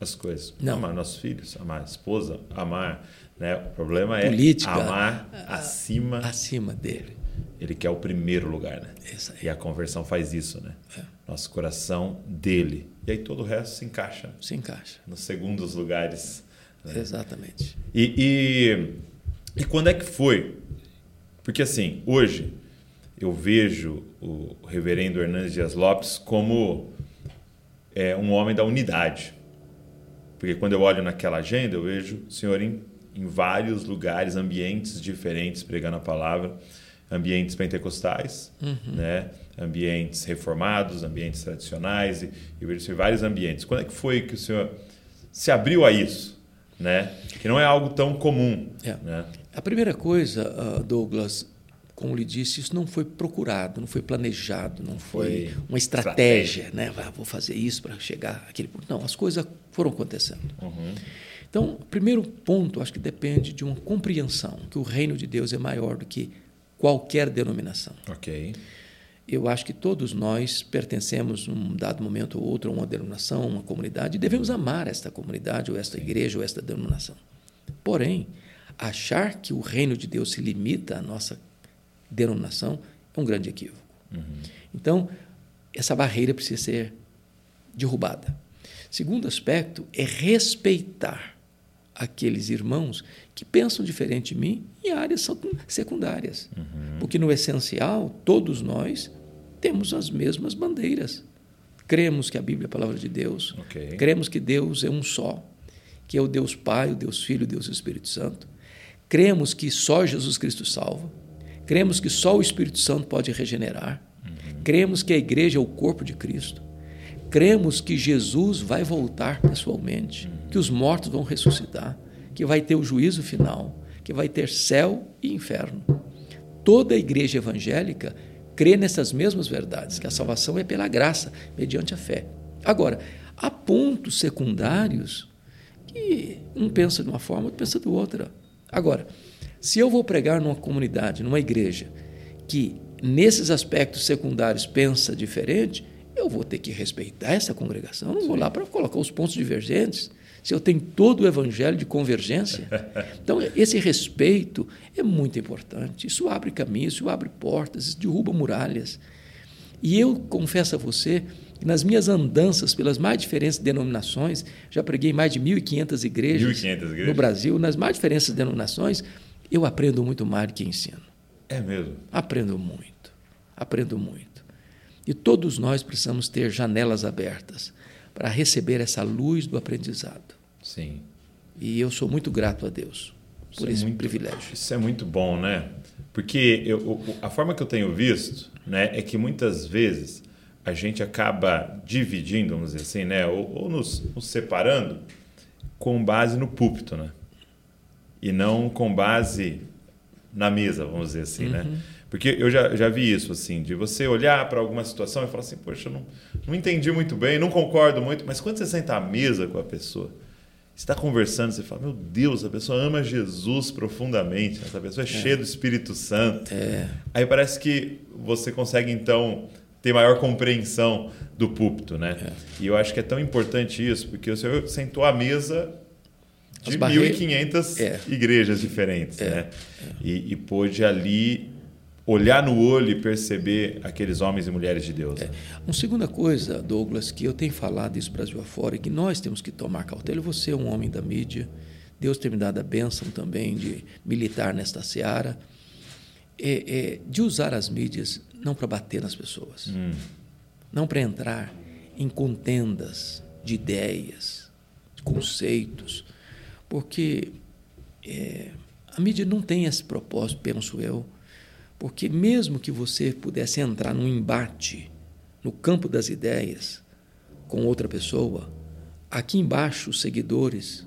as coisas. Não. Amar nossos filhos, amar a esposa, amar. Né? O problema é Política, amar acima, acima dele. Ele quer o primeiro lugar, né? E a conversão faz isso, né? É. Nosso coração dele. E aí todo o resto se encaixa. Se encaixa. Nos segundos lugares. Né? Exatamente. E, e, e quando é que foi? Porque assim, hoje eu vejo o reverendo Hernandes Dias Lopes como é, um homem da unidade. Porque quando eu olho naquela agenda, eu vejo o senhor em, em vários lugares, ambientes diferentes, pregando a palavra ambientes pentecostais, uhum. né? Ambientes reformados, ambientes tradicionais, e, e vejo vários ambientes. Quando é que foi que o senhor se abriu a isso? Né? Que não é algo tão comum. É. Né? A primeira coisa, uh, Douglas, como lhe disse, isso não foi procurado, não foi planejado, não foi, foi uma estratégia, estratégia. né? Ah, vou fazer isso para chegar aquele ponto. Não, as coisas foram acontecendo. Uhum. Então, o primeiro ponto, acho que depende de uma compreensão que o reino de Deus é maior do que qualquer denominação. Ok. Eu acho que todos nós pertencemos, num dado momento ou outro, a uma denominação, a uma comunidade, e devemos amar esta comunidade, ou esta igreja, ou esta denominação. Porém, achar que o reino de Deus se limita à nossa denominação é um grande equívoco. Uhum. Então, essa barreira precisa ser derrubada. Segundo aspecto é respeitar aqueles irmãos que pensam diferente de mim em áreas secundárias. Uhum. Porque no essencial, todos nós temos as mesmas bandeiras. Cremos que a Bíblia é a palavra de Deus. Okay. Cremos que Deus é um só, que é o Deus Pai, o Deus Filho, o Deus Espírito Santo. Cremos que só Jesus Cristo salva. Cremos que só o Espírito Santo pode regenerar. Uhum. Cremos que a igreja é o corpo de Cristo. Cremos que Jesus vai voltar pessoalmente, uhum. que os mortos vão ressuscitar que vai ter o juízo final, que vai ter céu e inferno. Toda a igreja evangélica crê nessas mesmas verdades, que a salvação é pela graça, mediante a fé. Agora, há pontos secundários que um pensa de uma forma, outro pensa de outra. Agora, se eu vou pregar numa comunidade, numa igreja, que nesses aspectos secundários pensa diferente, eu vou ter que respeitar essa congregação. Eu não vou lá para colocar os pontos divergentes se eu tenho todo o evangelho de convergência. Então, esse respeito é muito importante. Isso abre caminhos, isso abre portas, isso derruba muralhas. E eu confesso a você que nas minhas andanças pelas mais diferentes denominações, já preguei mais de 1.500 igrejas, 1.500 igrejas no Brasil, nas mais diferentes denominações, eu aprendo muito mais do que ensino. É mesmo? Aprendo muito, aprendo muito. E todos nós precisamos ter janelas abertas para receber essa luz do aprendizado. Sim. E eu sou muito grato a Deus por isso é esse é muito, privilégio. Isso é muito bom, né? Porque eu, a forma que eu tenho visto né, é que muitas vezes a gente acaba dividindo, vamos dizer assim, né, ou, ou nos, nos, separando com base no púlpito, né? E não com base na mesa, vamos dizer assim, né? uhum. né? Porque eu já, já vi isso, assim, de você olhar para alguma situação e falar assim, poxa, eu não, não entendi muito bem, não concordo muito, mas quando você senta à mesa com a pessoa, está conversando, você fala, meu Deus, a pessoa ama Jesus profundamente, essa pessoa é, é. cheia do Espírito Santo. É. Aí parece que você consegue, então, ter maior compreensão do púlpito, né? É. E eu acho que é tão importante isso, porque o Senhor sentou à mesa de 1.500 é. igrejas diferentes, é. né? É. E, e pôde ali olhar no olho e perceber aqueles homens e mulheres de Deus. É. Uma segunda coisa, Douglas, que eu tenho falado isso Brasil afora, é que nós temos que tomar cautela. Você é um homem da mídia, Deus ter me dado a bênção também de militar nesta seara, é, é de usar as mídias não para bater nas pessoas, hum. não para entrar em contendas de ideias, de conceitos, porque é, a mídia não tem esse propósito, penso eu, porque mesmo que você pudesse entrar num embate no campo das ideias com outra pessoa, aqui embaixo os seguidores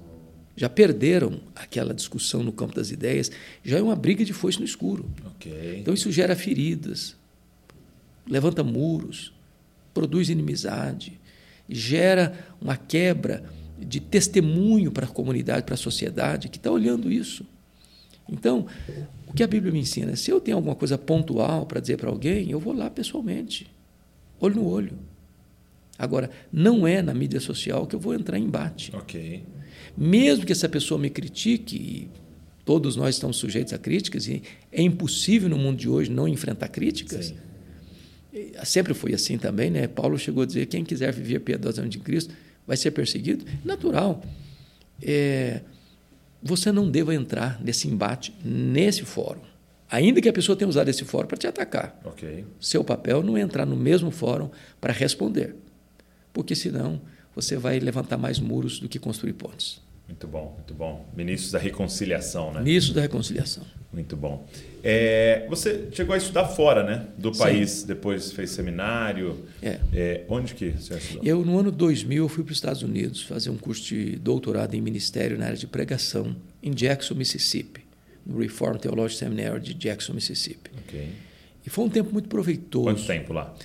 já perderam aquela discussão no campo das ideias, já é uma briga de foice no escuro. Okay. Então isso gera feridas, levanta muros, produz inimizade, gera uma quebra de testemunho para a comunidade, para a sociedade que está olhando isso. Então, o que a Bíblia me ensina? Se eu tenho alguma coisa pontual para dizer para alguém, eu vou lá pessoalmente, olho no olho. Agora, não é na mídia social que eu vou entrar em embate. Ok. Mesmo que essa pessoa me critique, e todos nós estamos sujeitos a críticas, e é impossível no mundo de hoje não enfrentar críticas. Sim. Sempre foi assim também, né? Paulo chegou a dizer: quem quiser viver piedosamente de Cristo vai ser perseguido. Natural. É, você não deva entrar nesse embate, nesse fórum. Ainda que a pessoa tenha usado esse fórum para te atacar. Okay. Seu papel não é entrar no mesmo fórum para responder. Porque senão você vai levantar mais muros do que construir pontes. Muito bom, muito bom. Ministros da Reconciliação, né? Ministros da Reconciliação. Muito bom. É, você chegou a estudar fora, né? Do Sim. país, depois fez seminário. É. é. Onde que você estudou? Eu, no ano 2000, eu fui para os Estados Unidos fazer um curso de doutorado em ministério na área de pregação em Jackson, Mississippi, no Reformed Theological Seminary de Jackson, Mississippi. Okay. E foi um tempo muito proveitoso. Quanto tempo lá?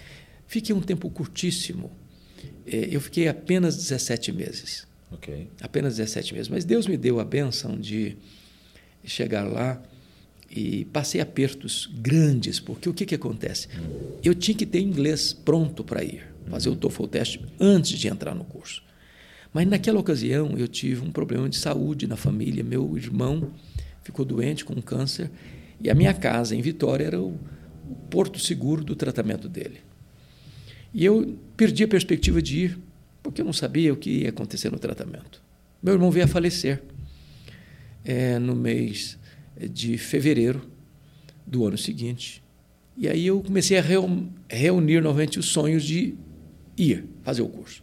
Fiquei um tempo curtíssimo. É, eu fiquei apenas 17 meses. Okay. Apenas 17 meses. Mas Deus me deu a benção de chegar lá e passei apertos grandes, porque o que, que acontece? Hum. Eu tinha que ter inglês pronto para ir, fazer o TOEFL teste antes de entrar no curso. Mas naquela ocasião eu tive um problema de saúde na família. Meu irmão ficou doente com câncer e a minha casa em Vitória era o, o porto seguro do tratamento dele. E eu perdi a perspectiva de ir porque eu não sabia o que ia acontecer no tratamento. Meu irmão veio a falecer é, no mês de fevereiro do ano seguinte. E aí eu comecei a reunir novamente os sonhos de ir fazer o curso.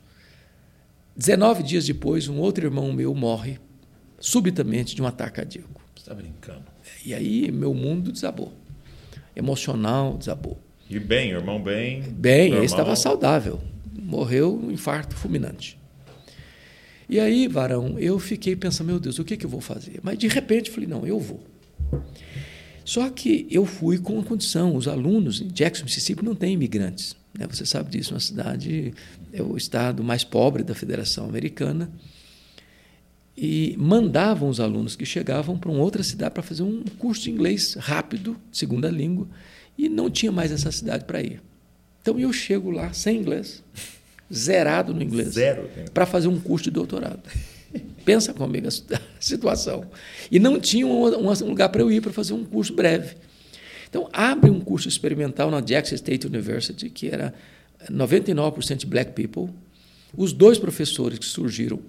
19 dias depois, um outro irmão meu morre subitamente de um ataque cardíaco. Você está brincando. E aí meu mundo desabou. Emocional desabou. E bem, irmão bem? Bem, ele estava saudável morreu um infarto fulminante. E aí, varão, eu fiquei pensando, meu Deus, o que, que eu vou fazer? Mas de repente falei, não, eu vou. Só que eu fui com uma condição, os alunos em Jackson, Mississippi, não tem imigrantes. Né? Você sabe disso, uma cidade, é o estado mais pobre da Federação Americana. E mandavam os alunos que chegavam para uma outra cidade para fazer um curso de inglês rápido, segunda língua, e não tinha mais essa cidade para ir. Então eu chego lá sem inglês zerado no inglês. Zero. Para fazer um curso de doutorado. Pensa comigo a situação. E não tinha um, um lugar para eu ir para fazer um curso breve. Então, abre um curso experimental na Jackson State University, que era 99% black people. Os dois professores que surgiram,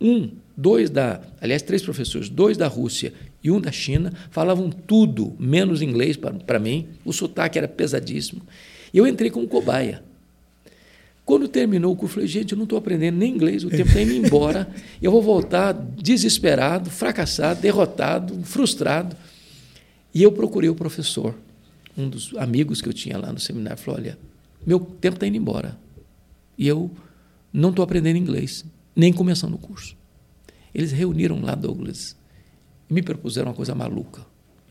um, dois da, aliás, três professores, dois da Rússia e um da China, falavam tudo menos inglês para mim. O sotaque era pesadíssimo. E eu entrei como cobaia. Quando terminou o curso, eu falei, gente, eu não estou aprendendo nem inglês, o tempo está indo embora, eu vou voltar desesperado, fracassado, derrotado, frustrado. E eu procurei o professor, um dos amigos que eu tinha lá no seminário, falou, olha, meu tempo está indo embora e eu não estou aprendendo inglês, nem começando o curso. Eles reuniram lá, Douglas, e me propuseram uma coisa maluca.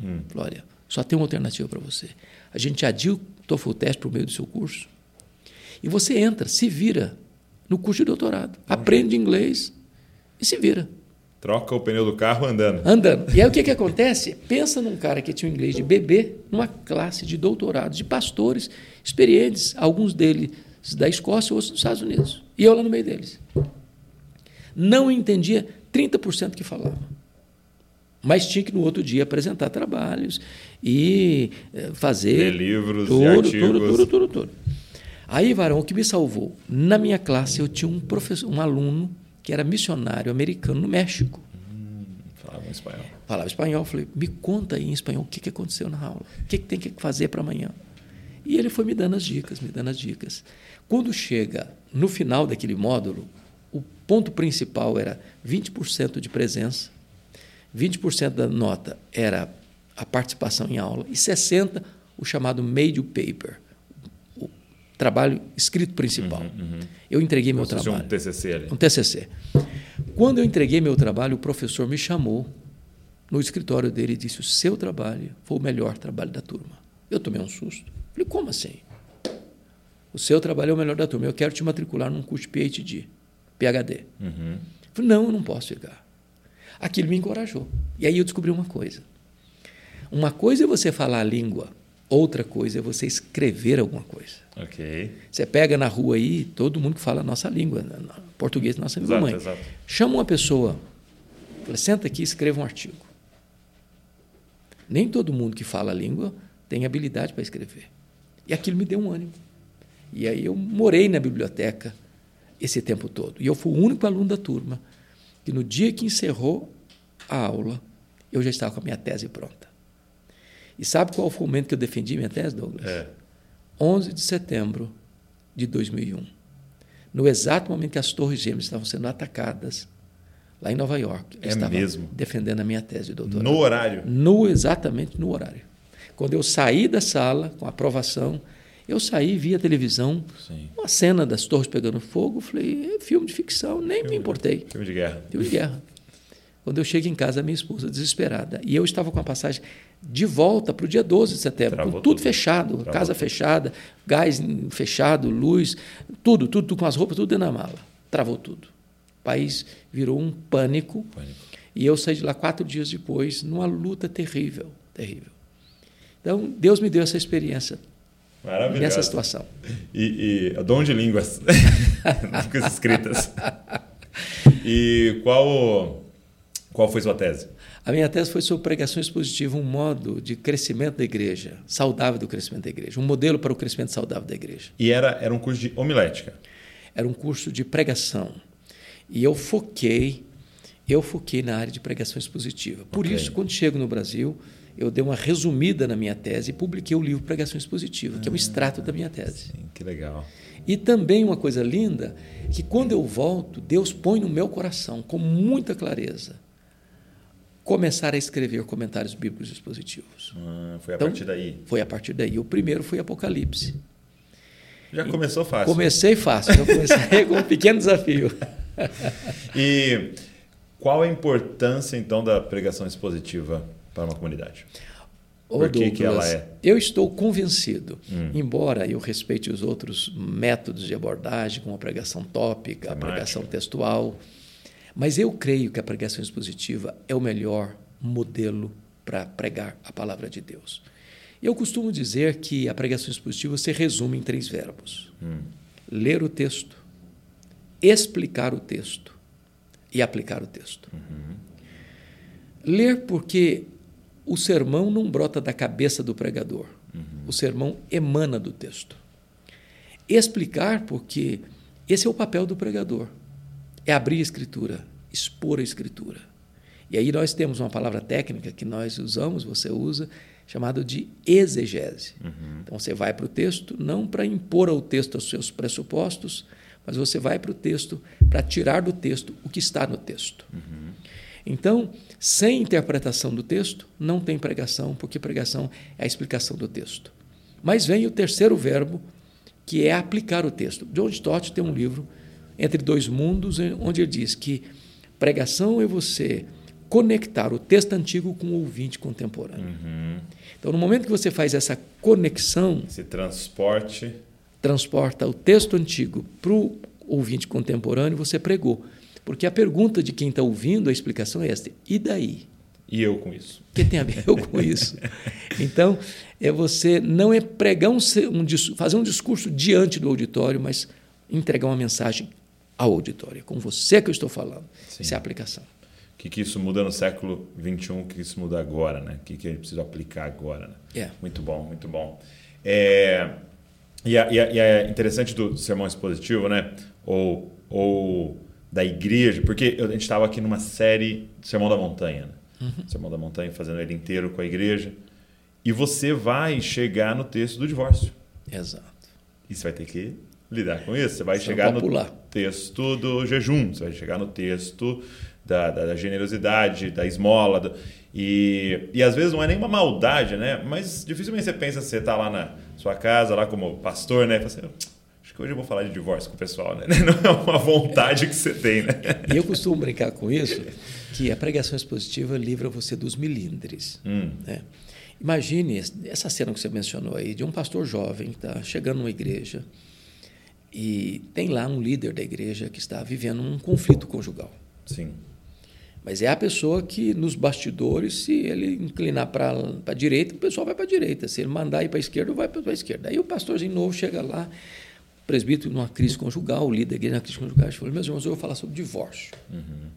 Hum. Falou, olha, só tem uma alternativa para você. A gente adia o TOEFL teste o meio do seu curso, e você entra, se vira no curso de doutorado, aprende inglês e se vira. Troca o pneu do carro andando. Andando. E aí o que, que acontece? Pensa num cara que tinha um inglês de bebê, numa classe de doutorados, de pastores experientes, alguns deles da Escócia, outros dos Estados Unidos. E eu lá no meio deles. Não entendia 30% que falava. Mas tinha que no outro dia apresentar trabalhos e eh, fazer. Ler livros, tudo, artigos. tudo, tudo, tudo, tudo. Aí, Varão, o que me salvou? Na minha classe eu tinha um professor, um aluno que era missionário americano no México. Hum, Falava em espanhol. Falava espanhol. Falei, me conta aí em espanhol o que, que aconteceu na aula. O que, que tem que fazer para amanhã. E ele foi me dando as dicas, me dando as dicas. Quando chega no final daquele módulo, o ponto principal era 20% de presença, 20% da nota era a participação em aula e 60% o chamado made paper, o trabalho escrito principal. Uhum, uhum. Eu entreguei meu trabalho. um TCC ali. Um TCC. Quando eu entreguei meu trabalho, o professor me chamou no escritório dele e disse: O seu trabalho foi o melhor trabalho da turma. Eu tomei um susto. Falei: Como assim? O seu trabalho é o melhor da turma. Eu quero te matricular num curso de PhD, PhD. Uhum. Falei: Não, eu não posso ficar. Aquilo me encorajou. E aí eu descobri uma coisa. Uma coisa é você falar a língua, outra coisa é você escrever alguma coisa. Ok. Você pega na rua aí, todo mundo que fala a nossa língua, português, nossa língua exato, mãe. Exato. Chama uma pessoa, fala, senta aqui e escreva um artigo. Nem todo mundo que fala a língua tem habilidade para escrever. E aquilo me deu um ânimo. E aí eu morei na biblioteca esse tempo todo. E eu fui o único aluno da turma que no dia que encerrou a aula, eu já estava com a minha tese pronta. E sabe qual foi o momento que eu defendi minha tese, Douglas? É. 11 de setembro de 2001. No exato momento que as Torres Gêmeas estavam sendo atacadas, lá em Nova York. Eu é estava mesmo? defendendo a minha tese de doutorado. No horário? No, exatamente no horário. Quando eu saí da sala, com aprovação, eu saí, vi a televisão, Sim. uma cena das torres pegando fogo, falei, é filme de ficção, nem filme, me importei. Filme de guerra. Filme de guerra. Quando eu chego em casa, minha esposa desesperada. E eu estava com a passagem de volta para o dia 12 de setembro, Travou com tudo, tudo. fechado, Travou casa tudo. fechada, gás fechado, luz, tudo, tudo, tudo, com as roupas, tudo dentro da mala. Travou tudo. O país virou um pânico. Pânico. E eu saí de lá quatro dias depois, numa luta terrível, terrível. Então, Deus me deu essa experiência Maravilhoso. nessa situação. E, e dom de línguas. línguas escritas. E qual, qual foi sua tese? A minha tese foi sobre pregação expositiva, um modo de crescimento da igreja, saudável do crescimento da igreja, um modelo para o crescimento saudável da igreja. E era, era um curso de homilética. Era um curso de pregação. E eu foquei, eu foquei na área de pregação expositiva. Por Ok. isso, quando chego no Brasil, eu dei uma resumida na minha tese e publiquei o livro Pregação Expositiva, que é um extrato da minha tese. Sim, que legal. E também uma coisa linda, que quando eu volto, Deus põe no meu coração, com muita clareza, começar a escrever comentários bíblicos expositivos. Ah, foi a Então, partir daí. Foi a partir daí. O primeiro foi Apocalipse. Já começou fácil. Comecei fácil, eu comecei com um pequeno desafio. E qual a importância, então, da pregação expositiva para uma comunidade? Ô, Por que que ela Douglas, é? Eu estou convencido, Hum. embora eu respeite os outros métodos de abordagem, como a pregação tópica, a pregação textual, mas eu creio que a pregação expositiva é o melhor modelo para pregar a palavra de Deus. Eu costumo dizer que a pregação expositiva se resume em três verbos: Hum. ler o texto, explicar o texto e aplicar o texto. Ler porque o sermão não brota da cabeça do pregador. O sermão emana do texto. Explicar porque esse é o papel do pregador. É abrir a escritura, expor a escritura. E aí nós temos uma palavra técnica que nós usamos, você usa, chamado de exegese. Então você vai para o texto não para impor ao texto os seus pressupostos, mas você vai para o texto para tirar do texto o que está no texto. Então, sem interpretação do texto, não tem pregação, porque pregação é a explicação do texto. Mas vem o terceiro verbo, que é aplicar o texto. John Stott tem um livro, Entre Dois Mundos, onde ele diz que pregação é você conectar o texto antigo com o ouvinte contemporâneo. Então, no momento que você faz essa conexão, Esse transporte. transporta o texto antigo para o ouvinte contemporâneo, você pregou. Porque a pergunta de quem está ouvindo a explicação é esta: e daí? E eu com isso. O que tem a ver eu com isso? Então, é você não é pregar um, um fazer um discurso diante do auditório, mas entregar uma mensagem ao auditório. É com você que eu estou falando. Sim. Essa é a aplicação. O que, que isso muda no século XXI? O que isso muda agora? Né? O que, que a gente precisa aplicar agora? Né? É. Muito bom, muito bom. É, e, a- e a- é interessante do sermão expositivo, né? Ou, ou da igreja, porque a gente estava aqui numa série de Sermão da Montanha. né? uhum. Sermão da Montanha, fazendo ele inteiro com a igreja. E você vai chegar no texto do divórcio. Exato. E você vai ter que lidar com isso. Você vai você chegar no pular. texto do jejum, você vai chegar no texto da, da, da generosidade, da esmola. Do, e, e às vezes não é nenhuma maldade, né? Mas dificilmente você pensa, você está lá na sua casa, lá como pastor, né? E fala assim, acho que hoje eu vou falar de divórcio com o pessoal, né? Não é uma vontade que você tem, né? E eu costumo brincar com isso, que a pregação expositiva livra você dos milindres. Hum. Né? Imagine essa cena que você mencionou aí, de um pastor jovem que está chegando numa igreja e tem lá um líder da igreja que está vivendo um conflito conjugal. Sim. Mas é a pessoa que, nos bastidores, se ele inclinar para a direita, o pessoal vai para a direita. Se ele mandar ir para a esquerda, vai para a esquerda. Aí o pastorzinho novo chega lá, presbítero numa crise conjugal, o líder da igreja na crise conjugal, e fala, meus irmãos, eu vou falar sobre divórcio. Uhum.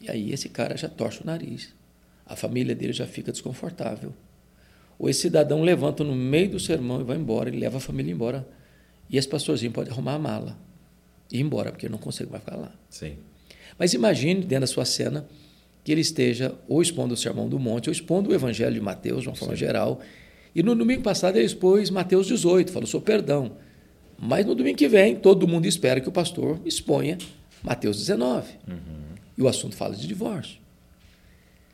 E aí esse cara já torce o nariz. A família dele já fica desconfortável. Ou esse cidadão levanta no meio do sermão e vai embora, ele leva a família embora. E esse pastorzinho pode arrumar a mala e ir embora, porque ele não consegue mais ficar lá. Sim. Mas imagine, dentro da sua cena, que ele esteja ou expondo o Sermão do Monte, ou expondo o Evangelho de Mateus, de uma forma Sim. geral. E no domingo passado ele expôs Mateus 18, falou sobre perdão. Mas no domingo que vem, todo mundo espera que o pastor exponha Mateus 19. Uhum. E o assunto fala de divórcio.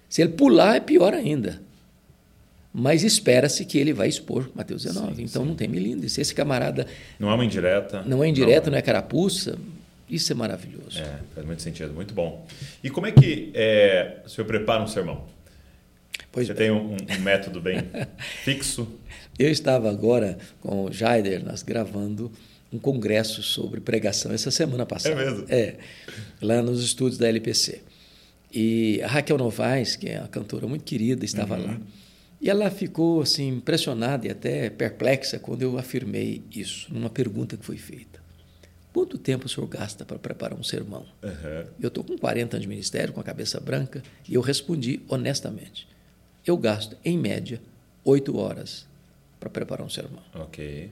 Se ele pular, é pior ainda. Mas espera-se que ele vai expor Mateus 19. Sim, então sim. não tem milindre. Se esse camarada. Não é uma indireta. Não é indireta, não, não é carapuça. Isso é maravilhoso. É, faz muito sentido, muito bom. E como é que é, o senhor prepara um sermão? Pois Você bem. tem um, um, método bem fixo? Eu estava agora com o Jaider, nós gravando um congresso sobre pregação essa semana passada. É mesmo? É, lá nos estúdios da LPC. E a Raquel Novaes, que é uma cantora muito querida, estava uhum. lá. E ela ficou assim impressionada e até perplexa quando eu afirmei isso numa pergunta que foi feita. Quanto tempo o senhor gasta para preparar um sermão? Uhum. Eu estou com 40 anos de ministério, com a cabeça branca, e eu respondi honestamente. Eu gasto, em média, oito horas para preparar um sermão. Ok.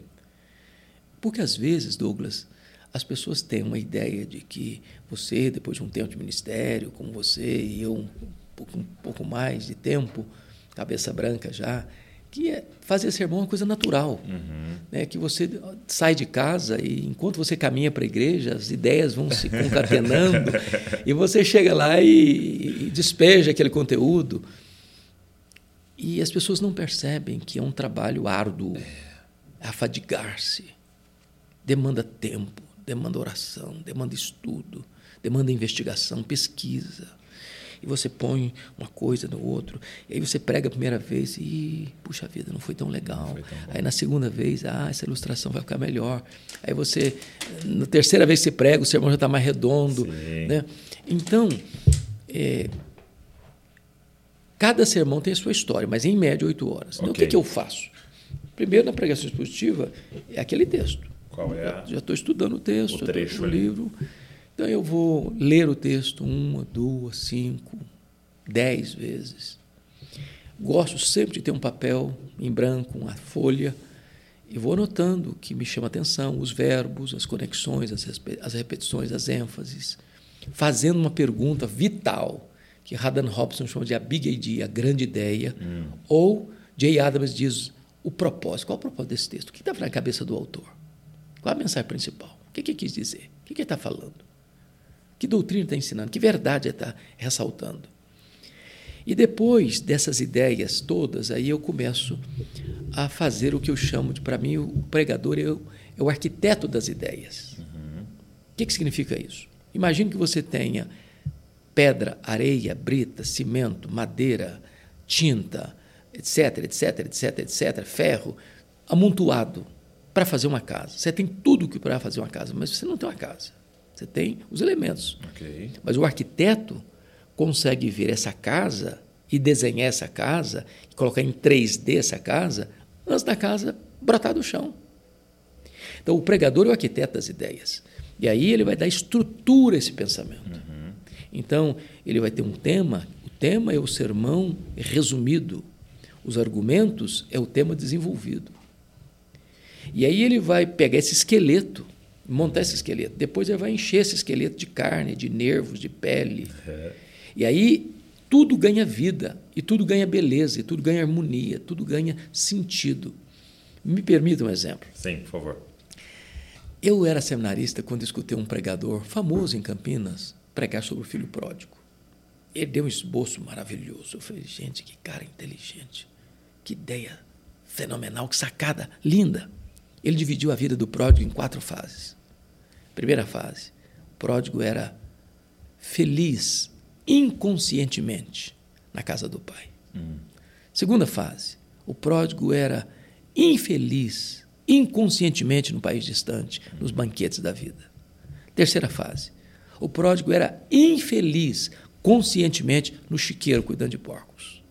Porque às vezes, Douglas, as pessoas têm uma ideia de que você, depois de um tempo de ministério, como você e eu, um pouco, um pouco mais de tempo, cabeça branca já, que é fazer sermão é uma coisa natural. Uhum. Né? Que você sai de casa e enquanto você caminha para a igreja, as ideias vão se concatenando e você chega lá e, e despeja aquele conteúdo. E as pessoas não percebem que é um trabalho árduo, é afadigar-se. Demanda tempo, demanda oração, demanda estudo, demanda investigação, pesquisa e você põe uma coisa no outro. E aí você prega a primeira vez e, puxa vida, não foi tão legal. Foi tão aí na segunda vez, ah, essa ilustração vai ficar melhor. Aí você, na terceira vez que você prega, o sermão já está mais redondo. Né? Então, é, cada sermão tem a sua história, mas em média oito horas. Okay. Então, o que, que eu faço? Primeiro, na pregação expositiva, é aquele texto. Qual é? A... Já estou estudando o texto, o trecho o livro. Então eu vou ler o texto uma, duas, cinco, dez vezes. Gosto sempre de ter um papel em branco, uma folha, e vou anotando o que me chama atenção, os verbos, as conexões, as repetições, as ênfases, fazendo uma pergunta vital, que Haddon Robson chama de a big idea, a grande ideia, hum. ou Jay Adams diz o propósito. Qual é o propósito desse texto? O que estava na cabeça do autor? Qual a mensagem principal? O que, que ele quis dizer? O que, que ele está falando? Que doutrina está ensinando? Que verdade está ressaltando? E depois dessas ideias todas, aí eu começo a fazer o que eu chamo de, para mim, o pregador é o, é o arquiteto das ideias. Uhum. O que, que significa isso? Imagine que você tenha pedra, areia, brita, cimento, madeira, tinta, etc, etc, etc, etc, ferro, amontoado para fazer uma casa. Você tem tudo que para fazer uma casa, mas você não tem uma casa. Você tem os elementos. Okay. Mas o arquiteto consegue ver essa casa e desenhar essa casa, colocar em 3D essa casa, antes da casa brotar do chão. Então, o pregador é o arquiteto das ideias. E aí ele vai dar estrutura a esse pensamento. Uhum. Então, ele vai ter um tema, o tema é o sermão resumido, os argumentos é o tema desenvolvido. E aí ele vai pegar esse esqueleto montar esse esqueleto. Depois ele vai encher esse esqueleto de carne, de nervos, de pele. É. E aí tudo ganha vida, e tudo ganha beleza, e tudo ganha harmonia, tudo ganha sentido. Me permita um exemplo. Sim, por favor. Eu era seminarista quando escutei um pregador famoso em Campinas pregar sobre o filho pródigo. Ele deu um esboço maravilhoso. Eu falei, gente, que cara inteligente. Que ideia fenomenal, que sacada linda. Ele dividiu a vida do pródigo em quatro fases. Primeira fase: o pródigo era feliz inconscientemente na casa do pai. Hum. Segunda fase: o pródigo era infeliz inconscientemente no país distante, nos banquetes da vida. Terceira fase: o pródigo era infeliz conscientemente no chiqueiro cuidando de porcos.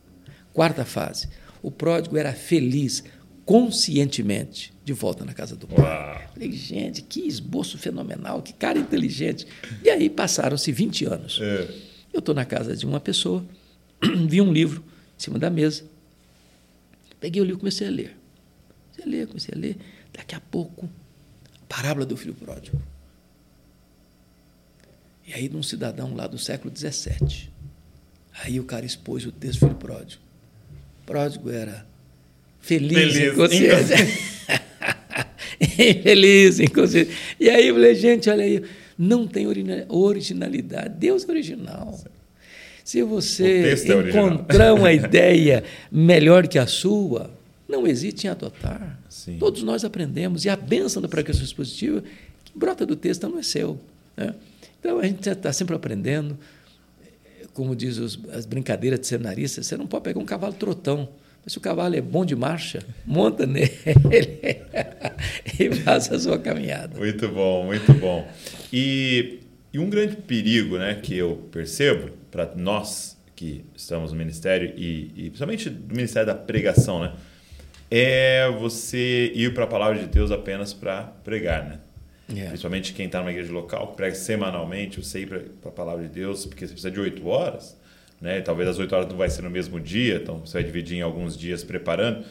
Quarta fase: o pródigo era feliz conscientemente de volta na casa do pai. Uau. Falei, gente, que esboço fenomenal, que cara inteligente. E aí passaram-se 20 anos. É. Eu estou na casa de uma pessoa, vi um livro em cima da mesa, peguei o livro e comecei a ler. Comecei a ler, comecei a ler. Daqui a pouco, a parábola do filho pródigo. E aí, de um cidadão lá do século XVII. Aí o cara expôs o texto do filho pródigo. O pródigo era feliz, feliz inconsciente. feliz, inconsciente. E aí eu falei, gente, olha aí, não tem originalidade. Deus é original. Se você é encontrar uma ideia melhor que a sua, não hesite em adotar. Sim. Todos nós aprendemos. E a bênção da pregação expositiva, que brota do texto, não é seu. Né? Então, a gente está sempre aprendendo. Como diz os, as brincadeiras de seminaristas, você não pode pegar um cavalo trotão. Mas se o cavalo é bom de marcha, monta nele e faz a sua caminhada. Muito bom, muito bom. E, e um grande perigo né, que eu percebo para nós que estamos no ministério e, e principalmente do ministério da pregação, né, é você ir para a palavra de Deus apenas para pregar, né? Yeah. Principalmente quem está numa igreja local, prega semanalmente, você ir para a palavra de Deus, porque você precisa de oito horas, né? Talvez as oito horas não vai ser no mesmo dia, então você vai dividir em alguns dias preparando.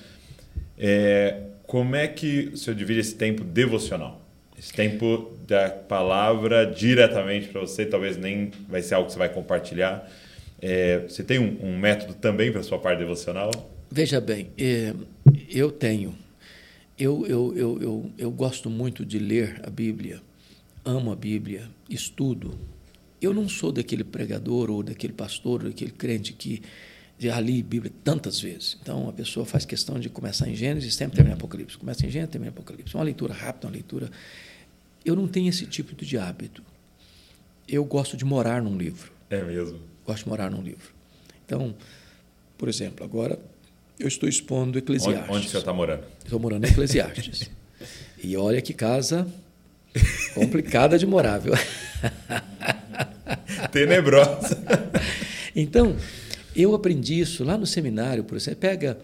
É, como é que o senhor divide esse tempo devocional? Esse tempo da palavra diretamente para você, talvez nem vai ser algo que você vai compartilhar. É, você tem um, um método também para sua parte devocional? Veja bem, é, eu tenho. Eu, eu, eu, eu, eu gosto muito de ler a Bíblia, amo a Bíblia, estudo, eu não sou daquele pregador ou daquele pastor, ou daquele crente que já li Bíblia tantas vezes. Então, a pessoa faz questão de começar em Gênesis e sempre terminar em Apocalipse. Começa em Gênesis e termina em Apocalipse. Uma leitura rápida, uma leitura... Eu não tenho esse tipo de hábito. Eu gosto de morar num livro. É mesmo? Gosto de morar num livro. Então, por exemplo, agora eu estou expondo Eclesiastes. Onde, onde senhor está morando? Estou morando em Eclesiastes. e olha que casa complicada de morar, viu? Tenebrosa. então, eu aprendi isso lá no seminário, por exemplo. Pega,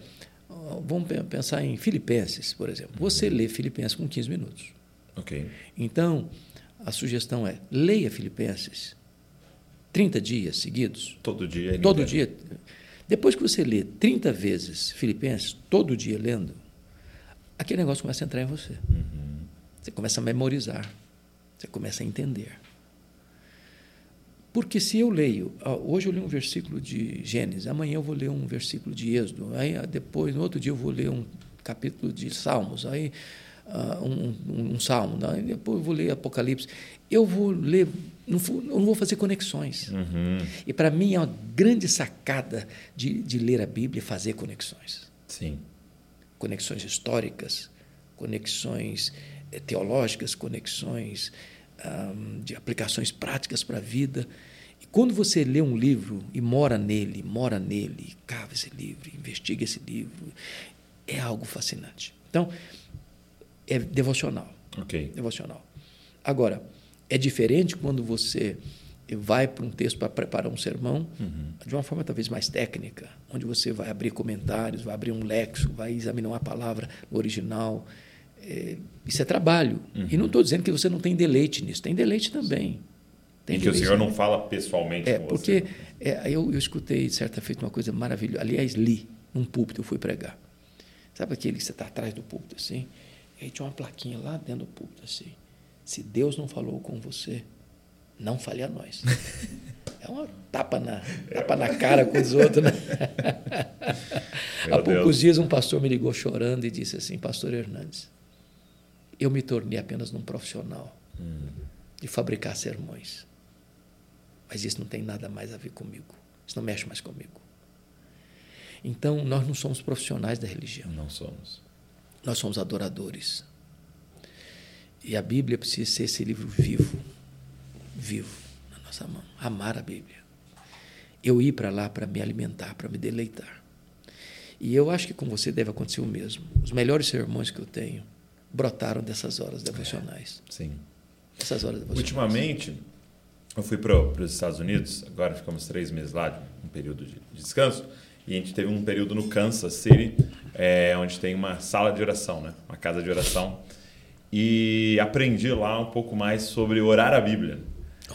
vamos pensar em Filipenses, por exemplo. Você lê Filipenses com 15 minutos. Ok. Então, a sugestão é: leia Filipenses 30 dias seguidos. Todo dia. Todo dia. Depois que você lê 30 vezes Filipenses, todo dia lendo, aquele negócio começa a entrar em você. Uhum. Você começa a memorizar. Você começa a entender. Porque se eu leio, hoje eu li um versículo de Gênesis, amanhã eu vou ler um versículo de Êxodo, aí depois, no outro dia eu vou ler um capítulo de Salmos, aí um, um, um, salmo, aí depois eu vou ler Apocalipse. Eu vou ler, não vou, não vou fazer conexões. Uhum. E para mim é uma grande sacada de, de ler a Bíblia fazer conexões. Sim. Conexões históricas, conexões eh, teológicas, conexões um, de aplicações práticas para a vida. E quando você lê um livro e mora nele, mora nele, cava esse livro, investiga esse livro, é algo fascinante. Então, é devocional. Ok. Devocional. Agora, é diferente quando você vai para um texto para preparar um sermão uhum. de uma forma talvez mais técnica, onde você vai abrir comentários, vai abrir um lexo, vai examinar uma palavra no original, é, isso é trabalho. Uhum. E não estou dizendo que você não tem deleite nisso, tem deleite também. Tem e que o senhor não fala pessoalmente é, com porque você. É, eu, eu escutei, certa feita, uma coisa maravilhosa. Aliás, li num púlpito, eu fui pregar. Sabe aquele que você está atrás do púlpito assim? E aí tinha uma plaquinha lá dentro do púlpito assim. Se Deus não falou com você, não fale a nós. É uma tapa na, tapa na cara com os outros, né? Há poucos Deus. dias um pastor me ligou chorando e disse assim, pastor Hernandes, eu me tornei apenas um profissional de fabricar sermões. Mas isso não tem nada mais a ver comigo. Isso não mexe mais comigo. Então, nós não somos profissionais da religião. Não somos. Nós somos adoradores. E a Bíblia precisa ser esse livro vivo, vivo na nossa mão. Amar a Bíblia. Eu ir para lá para me alimentar, para me deleitar. E eu acho que com você deve acontecer o mesmo. Os melhores sermões que eu tenho brotaram dessas horas devocionais. Sim. Essas horas devocionais. Ultimamente, eu fui para os Estados Unidos, agora ficamos três meses lá, um período de descanso, e a gente teve um período no Kansas City, é, onde tem uma sala de oração, né? uma casa de oração, e aprendi lá um pouco mais sobre orar a Bíblia.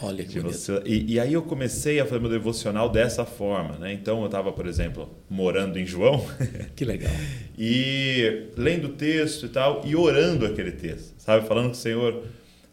Olha que você- e, e aí eu comecei a fazer meu devocional dessa forma. Né? Então eu estava, por exemplo, morando em João, Que legal. e lendo o texto e tal, e orando aquele texto, sabe? Falando com o Senhor,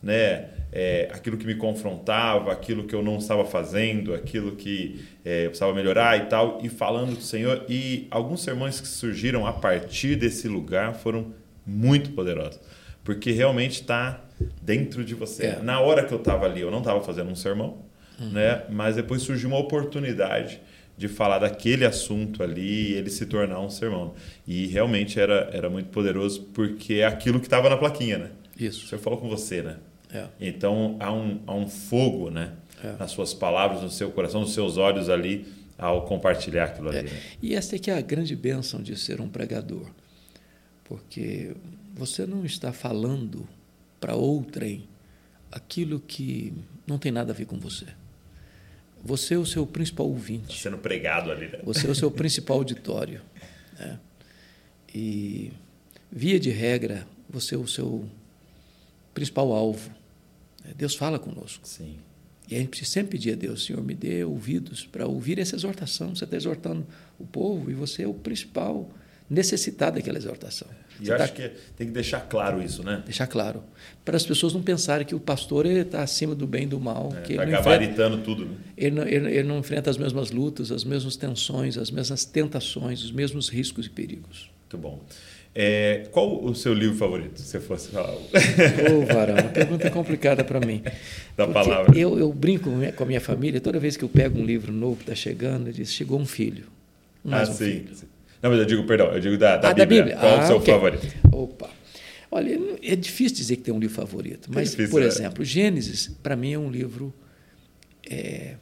né? é, aquilo que me confrontava, aquilo que eu não estava fazendo, aquilo que é, eu precisava melhorar e tal, e falando com o Senhor. E alguns sermões que surgiram a partir desse lugar foram muito poderosos, porque realmente está dentro de você. É. Na hora que eu estava ali, eu não estava fazendo um sermão, né? mas depois surgiu uma oportunidade de falar daquele assunto ali e ele se tornar um sermão. E realmente era, era muito poderoso porque é aquilo que estava na plaquinha, né? O Isso. Senhor falou com você, né? É. Então há um, há um fogo, né? É. Nas suas palavras, no seu coração, nos seus olhos ali, ao compartilhar aquilo ali. É. né? E essa é que é a grande bênção de ser um pregador. Porque você não está falando para outrem aquilo que não tem nada a ver com você. Você é o seu principal Tá ouvinte. sendo pregado ali, né? Você é o seu principal auditório. né? E, via de regra, você é o seu principal alvo. né? Deus fala conosco. Sim. E a gente sempre pedir a Deus, Senhor, me dê ouvidos para ouvir essa exortação. Você está exortando o povo e você é o principal necessitado daquela exortação. E Você tá- acho que tem que deixar claro isso, né? Deixar claro. Para as pessoas não pensarem que o pastor está acima do bem e do mal. É, tá ele, não enfrenta, gabaritando tudo. né? ele, não, ele- ele não enfrenta as mesmas lutas, as mesmas tensões, as mesmas tentações, os mesmos riscos e perigos. Muito bom. É, qual o seu livro favorito, se fosse falar? Ô, varão, uma pergunta complicada para mim. Da Porque palavra. Eu, eu brinco com a minha- com a minha família, toda vez que eu pego um livro novo que está chegando, eu digo, chegou um filho. Mais ah, um sim. filho. Não, mas eu digo, perdão, eu digo da, da, Ah, Bíblia. Qual Ah, o seu ok. favorito? Opa. Olha, é difícil dizer que tem um livro favorito, mas, difícil, por é. exemplo, Gênesis, para mim, é um livro é,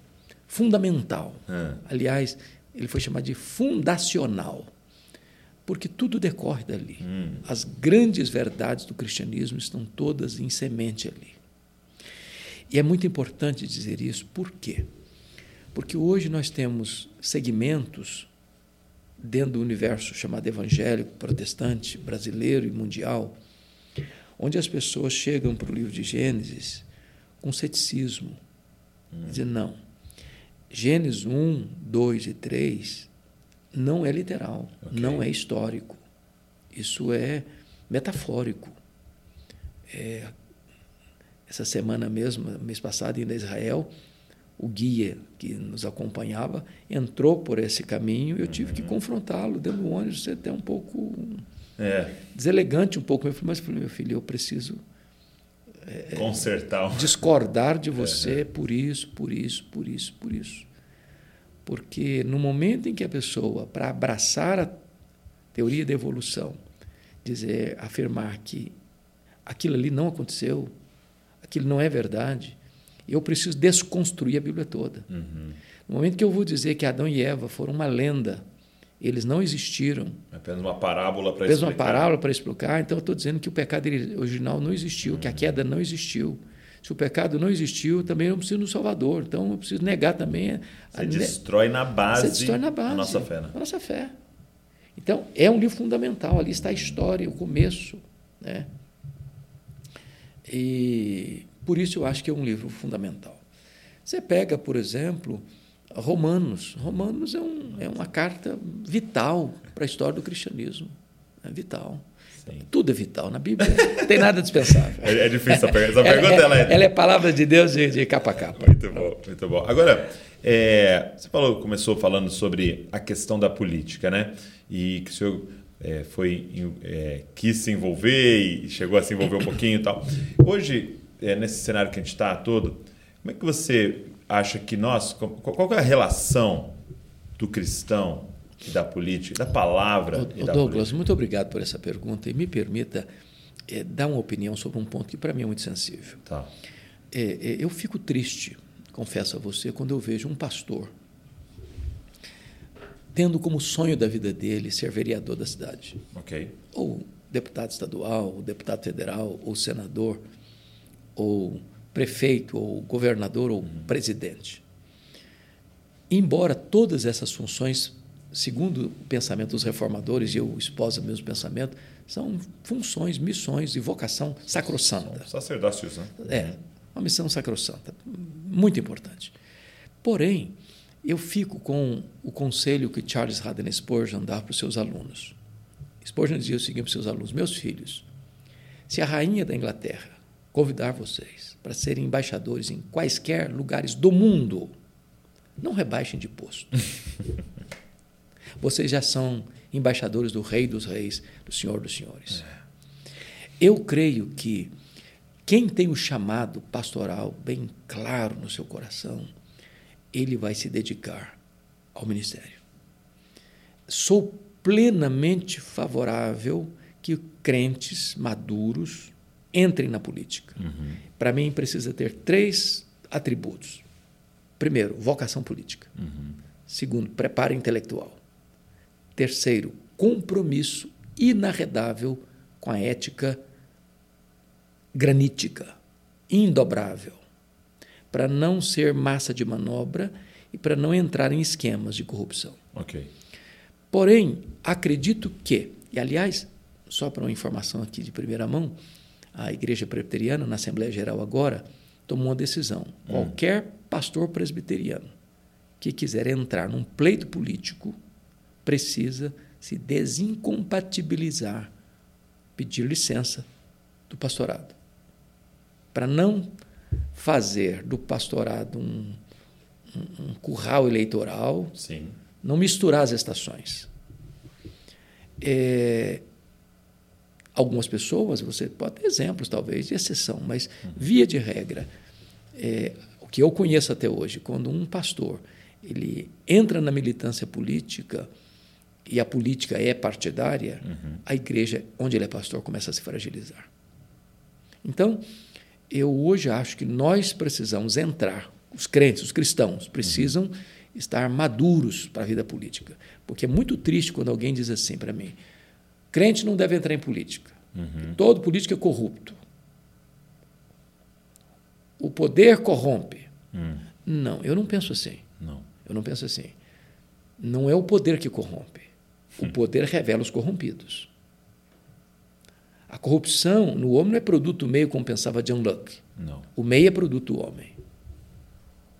fundamental. Ah. Aliás, ele foi chamado de fundacional, porque tudo decorre dali. Hum. As grandes verdades do cristianismo estão todas em semente ali. E é muito importante dizer isso, por quê? Porque hoje nós temos segmentos dentro do universo chamado evangélico, protestante, brasileiro e mundial, onde as pessoas chegam para o livro de Gênesis com ceticismo. Dizendo, não, Gênesis 1, 2 e 3 não é literal, Ok. não é histórico. Isso é metafórico. É, essa semana mesmo, mês passado, indo a Israel, o guia que nos acompanhava entrou por esse caminho e eu tive que confrontá-lo dentro do ônibus, até um pouco É, deselegante um pouco. Eu falei, mas eu falei, meu filho, eu preciso consertar. o- discordar de você por isso, por isso, por isso, por isso. Porque no momento em que a pessoa, para abraçar a teoria da evolução, dizer, afirmar que aquilo ali não aconteceu, aquilo não é verdade, eu preciso desconstruir a Bíblia toda. Uhum. No momento que eu vou dizer que Adão e Eva foram uma lenda, eles não existiram, Apenas uma parábola para fez uma explicar. parábola para explicar, então eu estou dizendo que o pecado original não existiu, que a queda não existiu. Se o pecado não existiu, também não preciso do Salvador. Então eu preciso negar também a, a Você ne- destrói na base, você destrói na base a nossa fé. Né? a nossa fé. Então é um livro fundamental. Ali está a história, o começo, né? E por isso eu acho que é um livro fundamental. Você pega, por exemplo, Romanos. Romanos é, um, é uma carta vital para a história do cristianismo. É vital. Sim. Tudo é vital. Na Bíblia não tem nada dispensável. É, é difícil essa pergunta. Essa Ela, pergunta ela é, é, ela é palavra de Deus de, de capa a capa. Muito bom, muito bom. Agora, É, você falou, começou falando sobre a questão da política, né? E que o senhor é, foi, é, quis se envolver e chegou a se envolver um pouquinho e tal. Hoje, é, nesse cenário que a gente está todo, como é que você acha que nós, qual é a relação do cristão e da política, da palavra? O, e da Douglas, política? muito obrigado por essa pergunta e me permita é, dar uma opinião sobre um ponto que para mim é muito sensível. Tá. É, é, eu fico triste, confesso a você, quando eu vejo um pastor tendo como sonho da vida dele ser vereador da cidade. Ok. Ou deputado estadual, ou deputado federal, ou senador, ou prefeito, ou governador, ou uhum. presidente. Embora todas essas funções, segundo o pensamento dos reformadores, e eu esposo o mesmo pensamento, são funções, missões e vocação sacrossanta. São sacerdócios, né? É, uma missão sacrossanta, muito importante. Porém, eu fico com o conselho que Charles Haddon Spurgeon dá para os seus alunos. Spurgeon dizia o seguinte para os seus alunos: Meus filhos, se a rainha da Inglaterra convidar vocês para serem embaixadores em quaisquer lugares do mundo, não rebaixem de posto. vocês já são embaixadores do Rei dos Reis, do Senhor dos Senhores. É. Eu creio que quem tem o chamado pastoral bem claro no seu coração, ele vai se dedicar ao ministério. Sou plenamente favorável que crentes maduros entrem na política. Uhum. Para mim, precisa ter três atributos. Primeiro, vocação política. Uhum. Segundo, preparo intelectual. Terceiro, compromisso inarredável com a ética granítica, indobrável, para não ser massa de manobra e para não entrar em esquemas de corrupção. Ok. Porém, acredito que, e aliás, só para uma informação aqui de primeira mão, a Igreja Presbiteriana, na Assembleia Geral agora, tomou uma decisão. Hum. Qualquer pastor presbiteriano que quiser entrar num pleito político precisa se desincompatibilizar, pedir licença do pastorado para não fazer do pastorado um, um, um curral eleitoral, Sim. não misturar as estações. É, algumas pessoas, você pode ter exemplos talvez de exceção, mas via de regra, é, o que eu conheço até hoje, quando um pastor ele entra na militância política e a política é partidária, uhum. a igreja onde ele é pastor começa a se fragilizar. Então, eu hoje acho que nós precisamos entrar, os crentes, os cristãos, precisam uhum. estar maduros para a vida política. Porque é muito triste quando alguém diz assim para mim: crente não deve entrar em política. Uhum. Todo político é corrupto. O poder corrompe. Uhum. Não, eu não penso assim. Não. Eu não penso assim. Não é o poder que corrompe. O hum. poder revela os corrompidos. A corrupção no homem não é produto do meio, como pensava John Locke. Não. O meio é produto do homem.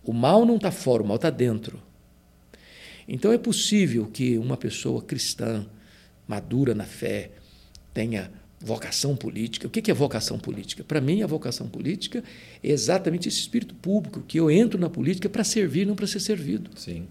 O mal não está fora, o mal está dentro. Então é possível que uma pessoa cristã, madura na fé, tenha vocação política. O que é vocação política? Para mim, a vocação política é exatamente esse espírito público, que eu entro na política para servir, não para ser servido. Sim.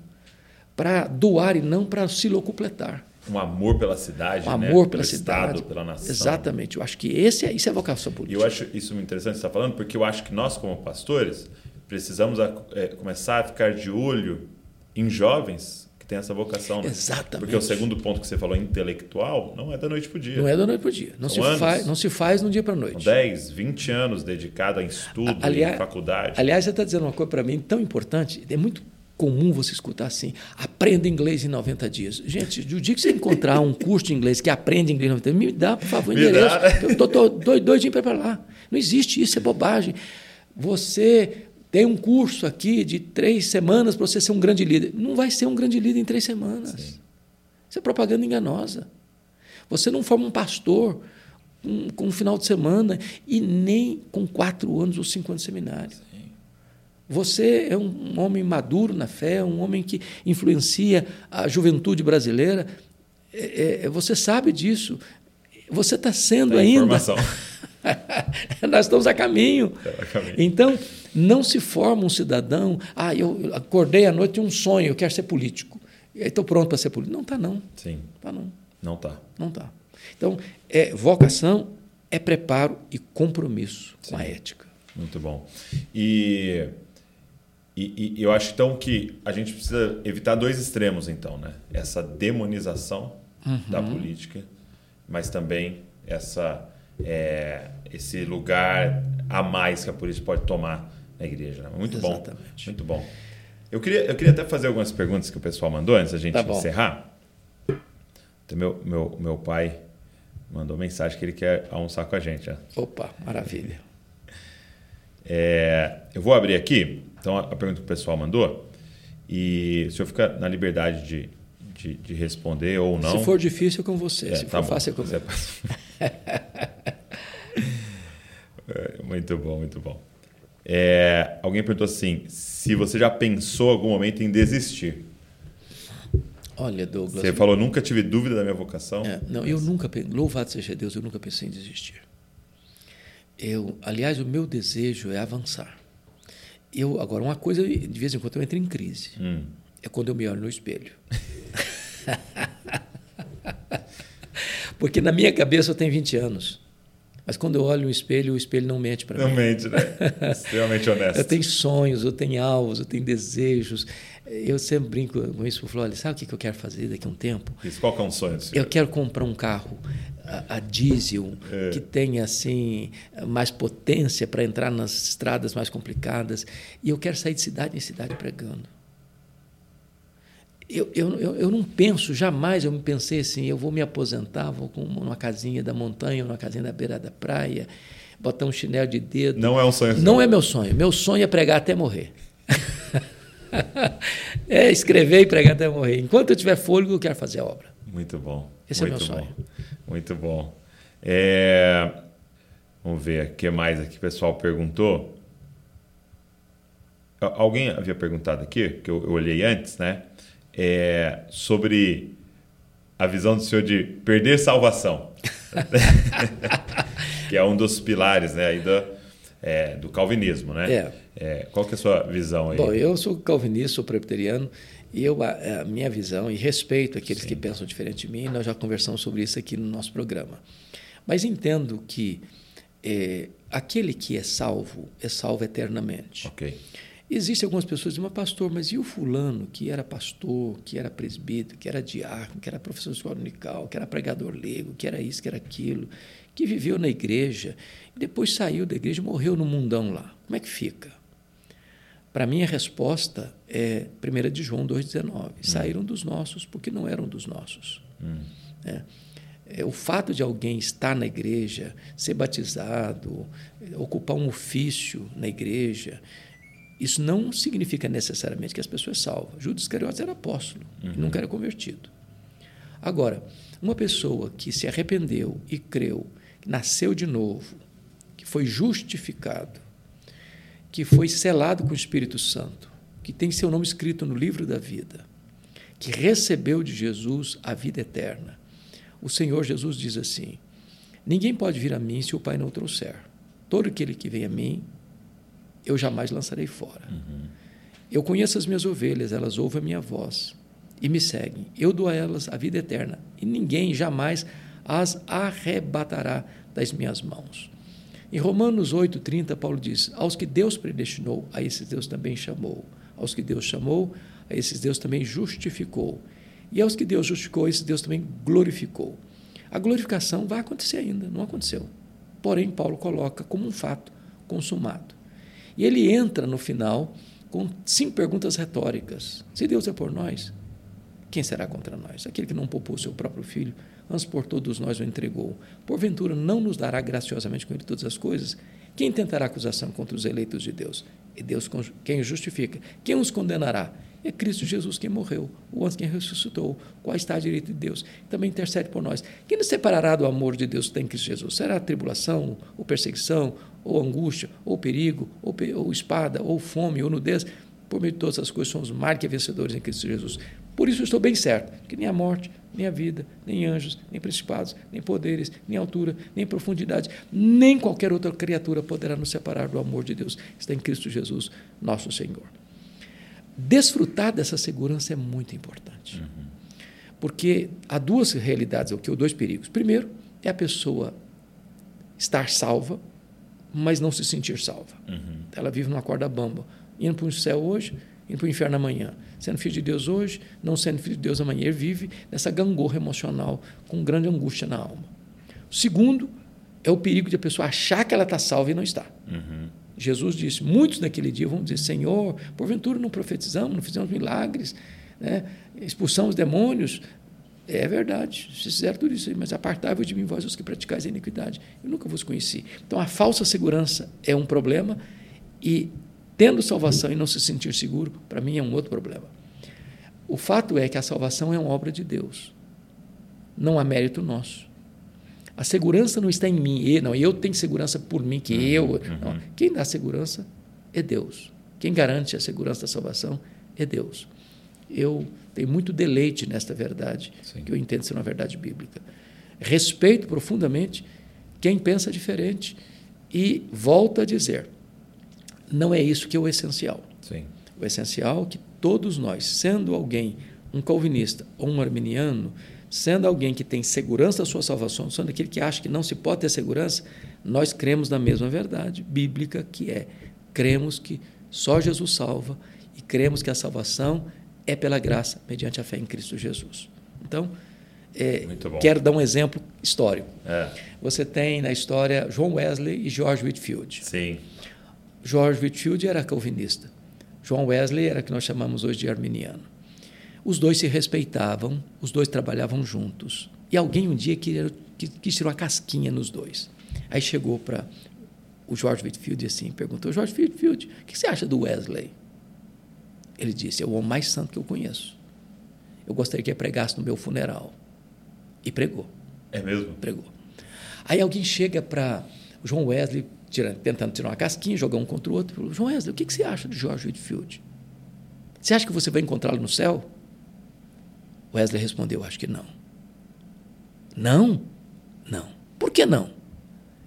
Para doar e não para se locupletar um amor pela cidade, um né? amor pela cidade, Estado, pela nação. Exatamente. Eu acho que esse é, isso é a vocação política. E eu acho isso interessante que você está falando, porque eu acho que nós, como pastores, precisamos é, começar a ficar de olho em jovens que têm essa vocação. Né? Exatamente. Porque o segundo ponto que você falou, intelectual, não é da noite para o dia. Não é da noite para o dia. Não se, faz, não se faz no dia para a noite. São 10, 20 anos dedicado a estudo, aliás, em faculdade. Aliás, você está dizendo uma coisa para mim tão importante, é muito comum você escutar assim, aprenda inglês em 90 dias. Gente, o dia que você encontrar um curso de inglês que aprende inglês em 90 dias, me dá, por favor, o endereço. Eu estou doidinho para lá. Não existe isso, é bobagem. Você tem um curso aqui de três semanas para você ser um grande líder. Não vai ser um grande líder em três semanas. Sim. Isso é propaganda enganosa. Você não forma um pastor um, com um final de semana e nem com quatro anos ou cinco anos de seminário. Você é um homem maduro na fé, um homem que influencia a juventude brasileira. É, é, você sabe disso. Você está sendo Tem ainda. informação. Nós estamos a caminho. a caminho. Então, não se forma um cidadão. Ah, eu acordei à noite um sonho, eu quero ser político. Estou pronto para ser político. Não está, não. Sim, Tá, não. não tá. Não está. Então, é, vocação é preparo e compromisso com a ética. Muito bom. E, e, e eu acho então que a gente precisa evitar dois extremos, então, né? Essa demonização da política, mas também essa, é, esse lugar a mais que a política pode tomar na igreja. né? Muito bom. Exatamente. Muito bom. Eu queria, eu queria até fazer algumas perguntas que o pessoal mandou antes da gente Tá bom. encerrar. Então, meu, meu, meu pai mandou mensagem que ele quer almoçar com a gente. Ó. Opa, maravilha. É, eu vou abrir aqui, então, a pergunta que o pessoal mandou, e o senhor fica na liberdade de, de, de responder ou não. Se for difícil, é com você. É, Se tá for bom. fácil, é comigo. É, muito bom, muito bom. É, alguém perguntou assim: se você já pensou em algum momento em desistir? Olha, Douglas. Você falou, nunca tive dúvida da minha vocação. É, não, eu nunca, louvado seja Deus, eu nunca pensei em desistir. Eu, aliás, o meu desejo é avançar. Eu, agora, uma coisa, de vez em quando eu entro em crise. Hum. É quando eu me olho no espelho. Porque na minha cabeça eu tenho 20 anos. Mas quando eu olho no espelho, o espelho não mente para Não mim. mente, né? Extremamente honesto. Eu tenho sonhos, eu tenho alvos, eu tenho desejos. Eu sempre brinco com isso. Eu falo, olha, sabe o que eu quero fazer daqui a um tempo? Isso, qual que é um sonho senhor? Eu quero comprar um carro a, a diesel É. que tenha assim mais potência para entrar nas estradas mais complicadas e eu quero sair de cidade em cidade pregando. Eu, eu, eu, não penso, jamais eu me pensei assim, eu vou me aposentar, vou com uma casinha da montanha, uma casinha da beira da praia, botar um chinelo de dedo. Não é um sonho Não é meu sonho. Meu sonho é pregar até morrer. é escrever e pregar até morrer. Enquanto eu tiver fôlego, eu quero fazer a obra. Muito bom. Esse é Muito meu sonho. bom. Muito bom. É, Vamos ver o que mais aqui o pessoal perguntou. Al- Alguém havia perguntado aqui, que eu, eu olhei antes, né? É, sobre a visão do senhor de perder salvação. que é um dos pilares né, aí do, é, do calvinismo, né? É. É, qual que é a sua visão aí? Bom, eu sou calvinista, sou presbiteriano, e eu, a, a minha visão, e respeito aqueles que pensam diferente de mim, nós já conversamos sobre isso aqui no nosso programa. Mas entendo que eh, aquele que é salvo, é salvo eternamente. Ok. Existem algumas pessoas que dizem, mas pastor, mas e o fulano que era pastor, que era presbítero, que era diácono, que era professor de escola unical, que era pregador leigo, que era isso, que era aquilo, que viveu na igreja, e depois saiu da igreja e morreu no mundão lá. Como é que fica? Para mim, a resposta é 1 de João 2,19. Saíram dos nossos porque não eram dos nossos. É. É, o fato de alguém estar na igreja, ser batizado, ocupar um ofício na igreja, isso não significa necessariamente que as pessoas salvas. Judas Iscariotes era apóstolo e nunca era convertido. Agora, uma pessoa que se arrependeu e creu, que nasceu de novo, que foi justificado, que foi selado com o Espírito Santo, que tem seu nome escrito no livro da vida, que recebeu de Jesus a vida eterna. O Senhor Jesus diz assim: Ninguém pode vir a mim se o Pai não o trouxer. Todo aquele que vem a mim, eu jamais lançarei fora. Eu conheço as minhas ovelhas, elas ouvem a minha voz e me seguem. Eu dou a elas a vida eterna e ninguém jamais as arrebatará das minhas mãos. Em Romanos 8:30, Paulo diz: Aos que Deus predestinou, a esses Deus também chamou. Aos que Deus chamou, a esses Deus também justificou. E aos que Deus justificou, a esses Deus também glorificou. A glorificação vai acontecer ainda, não aconteceu. Porém, Paulo coloca como um fato consumado. E ele entra no final com cinco perguntas retóricas. Se Deus é por nós, quem será contra nós? Aquele que não poupou seu próprio filho, antes por todos nós o entregou. Porventura não nos dará graciosamente com ele todas as coisas? Quem tentará acusação contra os eleitos de Deus? É Deus quem os justifica. Quem os condenará? É Cristo Jesus quem morreu, o antes quem ressuscitou, qual está à direita de Deus, também intercede por nós. Quem nos separará do amor de Deus que tem em Cristo Jesus? Será a tribulação, ou perseguição, ou angústia, ou perigo, ou, pe ou espada, ou fome, ou nudez? Por meio de todas as coisas somos mais que vencedores em Cristo Jesus. Por isso estou bem certo que nem a morte, nem a vida, nem anjos, nem principados, nem poderes, nem altura, nem profundidade, nem qualquer outra criatura poderá nos separar do amor de Deus está em Cristo Jesus, nosso Senhor. Desfrutar dessa segurança é muito importante. Uhum. Porque há duas realidades, ou dois perigos. Primeiro, é a pessoa estar salva, mas não se sentir salva. Uhum. Ela vive numa corda bamba, indo para o céu hoje, indo para o inferno amanhã. Sendo filho de Deus hoje, não sendo filho de Deus amanhã. Ele vive nessa gangorra emocional, com grande angústia na alma. O segundo é o perigo de a pessoa achar que ela está salva e não está. Uhum. Jesus disse: muitos naquele dia vão dizer, Senhor, porventura não profetizamos, não fizemos milagres, né? expulsamos demônios. É verdade, vocês fizeram tudo isso aí, mas apartai-vos de mim, vós os que praticais a iniquidade. Eu nunca vos conheci. Então, a falsa segurança é um problema e, tendo salvação e não se sentir seguro, para mim é um outro problema. O fato é que a salvação é uma obra de Deus, não há mérito nosso. A segurança não está em mim. E, não, eu tenho segurança por mim, que uhum, eu. Uhum. Não. Quem dá segurança é Deus. Quem garante a segurança da salvação é Deus. Eu tenho muito deleite nesta verdade, Sim. que eu entendo ser uma verdade bíblica. Respeito profundamente quem pensa diferente e volto a dizer: não é isso que é o essencial. Sim. O essencial é que todos nós, sendo alguém um calvinista ou um arminiano, sendo alguém que tem segurança da sua salvação, sendo aquele que acha que não se pode ter segurança, nós cremos na mesma verdade bíblica que é: cremos que só Jesus salva e cremos que a salvação é pela graça, mediante a fé em Cristo Jesus. Então, é, quero dar um exemplo histórico. É. Você tem na história João Wesley e George Whitfield. Sim. George Whitfield era calvinista. João Wesley era o que nós chamamos hoje de arminiano. Os dois se respeitavam, os dois trabalhavam juntos. E alguém um dia quis, quis tirar uma casquinha nos dois. Aí chegou para o George Whitfield e assim perguntou: George Whitfield, o que você acha do Wesley? Ele disse: É o homem mais santo que eu conheço. Eu gostaria que ele pregasse no meu funeral. E pregou. É mesmo? Pregou. Aí alguém chega para João Wesley, tirando, tentando tirar uma casquinha, jogar um contra o outro, e falou: João Wesley, o que, que você acha de George Whitfield? Você acha que você vai encontrá-lo no céu? Wesley respondeu: Acho que não. Não? Não. Por que não?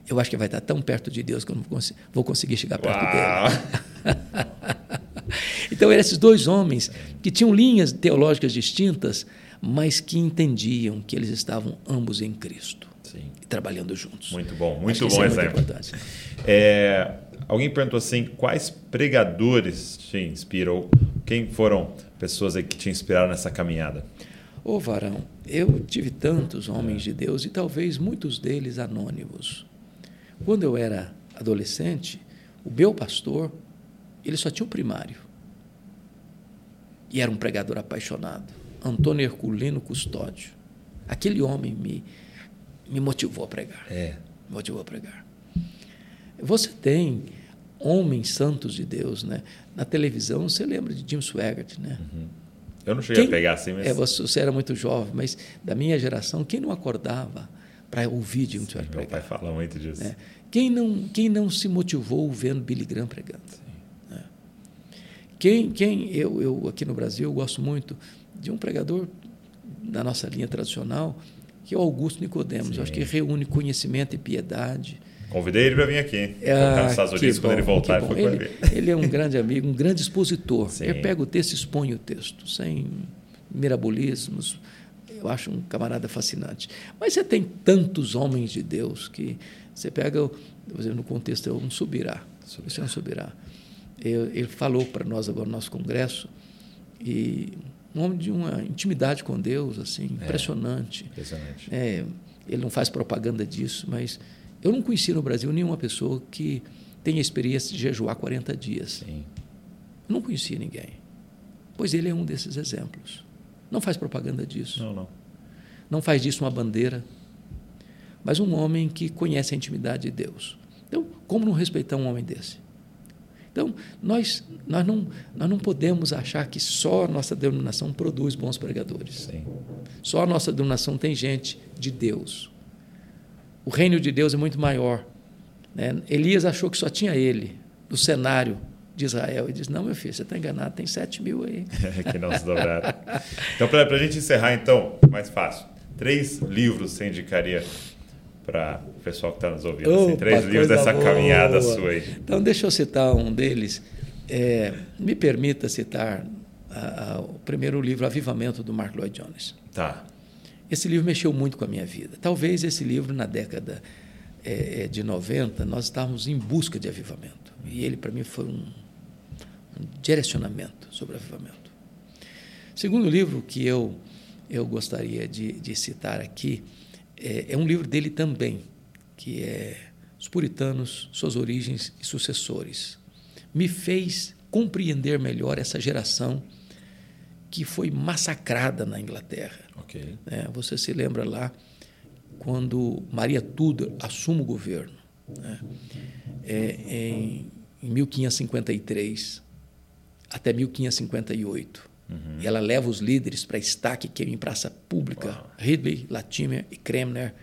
Eu acho que vai estar tão perto de Deus que eu não vou conseguir chegar perto Uau. dele. então, eram esses dois homens que tinham linhas teológicas distintas, mas que entendiam que eles estavam ambos em Cristo Sim. e trabalhando juntos. Muito bom, muito bom é exemplo. Muito é, alguém perguntou assim: quais pregadores te inspiram? Quem foram pessoas que te inspiraram nessa caminhada? Ô oh, varão, eu tive tantos homens de Deus e talvez muitos deles anônimos. Quando eu era adolescente, o meu pastor, ele só tinha o primário. E era um pregador apaixonado. Antônio Herculino Custódio. Aquele homem me, me motivou a pregar. É. Me motivou a pregar. Você tem homens santos de Deus, né? Na televisão, você lembra de Jim Swaggart, né? Uhum. Eu não cheguei quem, a pegar assim, mas... É, você, você, era muito jovem, mas da minha geração, quem não acordava para ouvir Jim Sim, Meu pai fala muito disso. É. Quem, não, quem não se motivou vendo Billy Graham pregando? É. Quem, quem eu, eu, aqui no Brasil, eu gosto muito de um pregador da nossa linha tradicional, que é o Augusto Nicodemos. Eu acho que reúne conhecimento e piedade, Convidei ele para vir aqui. Ah, nos Estados Unidos, quando ele voltar, ele, ele, ele é um grande amigo, um grande expositor. Sim. Ele pega o texto e expõe o texto, sem mirabolismos. Eu acho um camarada fascinante. Mas você tem tantos homens de Deus que você pega, exemplo, no contexto, é um subirá. Você é um subirá. Ele falou para nós agora no nosso congresso e um homem de uma intimidade com Deus assim é, impressionante. É, impressionante. É, ele não faz propaganda disso, mas eu não conheci no Brasil nenhuma pessoa que tenha experiência de jejuar 40 dias. Sim. Eu não conhecia ninguém. Pois ele é um desses exemplos. Não faz propaganda disso. Não, não. Não faz disso uma bandeira. Mas um homem que conhece a intimidade de Deus. Então, como não respeitar um homem desse? Então, nós, nós, não, nós não podemos achar que só a nossa denominação produz bons pregadores. Sim. Só a nossa denominação tem gente de Deus. O reino de Deus é muito maior. Né? Elias achou que só tinha ele no cenário de Israel. Ele disse: Não, meu filho, você está enganado, tem 7 mil aí. que não se dobraram. Então, para a gente encerrar, então, mais fácil. Três livros você indicaria para pessoal que está nos ouvindo? Assim, Opa, três livros dessa boa. caminhada sua aí. Então, deixa eu citar um deles. É, me permita citar a, a, o primeiro livro, Avivamento, do Mark Lloyd Jones. Tá. Esse livro mexeu muito com a minha vida. Talvez esse livro, na década é, de 90, nós estávamos em busca de avivamento. E ele, para mim, foi um, um, direcionamento sobre avivamento. Segundo livro que eu, eu gostaria de, de citar aqui é, é um livro dele também, que é Os Puritanos, Suas Origens e Sucessores. Me fez compreender melhor essa geração que foi massacrada na Inglaterra. Okay. É, você se lembra lá quando Maria Tudor assume o governo, né? é, em, em 1553 até 1558. Uhum. E ela leva os líderes para estaque que é em praça pública, Uau. Ridley, Latimer e Cranmer,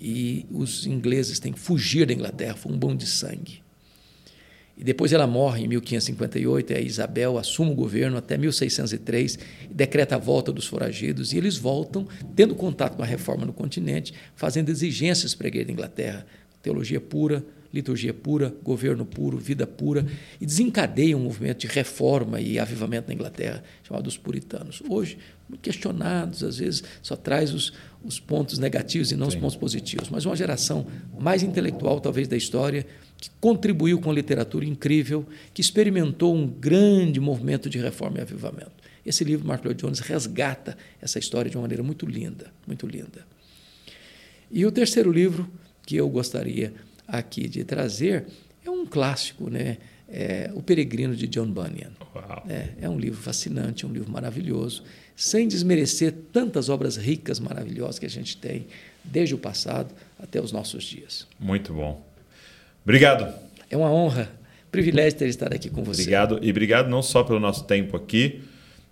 e os ingleses têm que fugir da Inglaterra, foi um bom de sangue. E depois ela morre em 1558, e a Isabel assume o governo até 1603 e decreta a volta dos foragidos, e eles voltam, tendo contato com a reforma no continente, fazendo exigências para a igreja da Inglaterra, teologia pura, liturgia pura, governo puro, vida pura, e desencadeiam um movimento de reforma e avivamento na Inglaterra, chamado dos puritanos. Hoje, muito questionados, às vezes só traz os, os pontos negativos e não Sim. os pontos positivos, mas uma geração mais intelectual, talvez, da história, que contribuiu com a literatura incrível, que experimentou um grande movimento de reforma e avivamento. Esse livro, Mark Lloyd Jones, resgata essa história de uma maneira muito linda, muito linda. E o terceiro livro que eu gostaria aqui de trazer é um clássico, né? É o Peregrino de John Bunyan. É, é um livro fascinante, um livro maravilhoso, sem desmerecer tantas obras ricas, maravilhosas que a gente tem desde o passado até os nossos dias. Muito bom. Obrigado. É uma honra, privilégio ter estado aqui com você. Obrigado. E obrigado não só pelo nosso tempo aqui,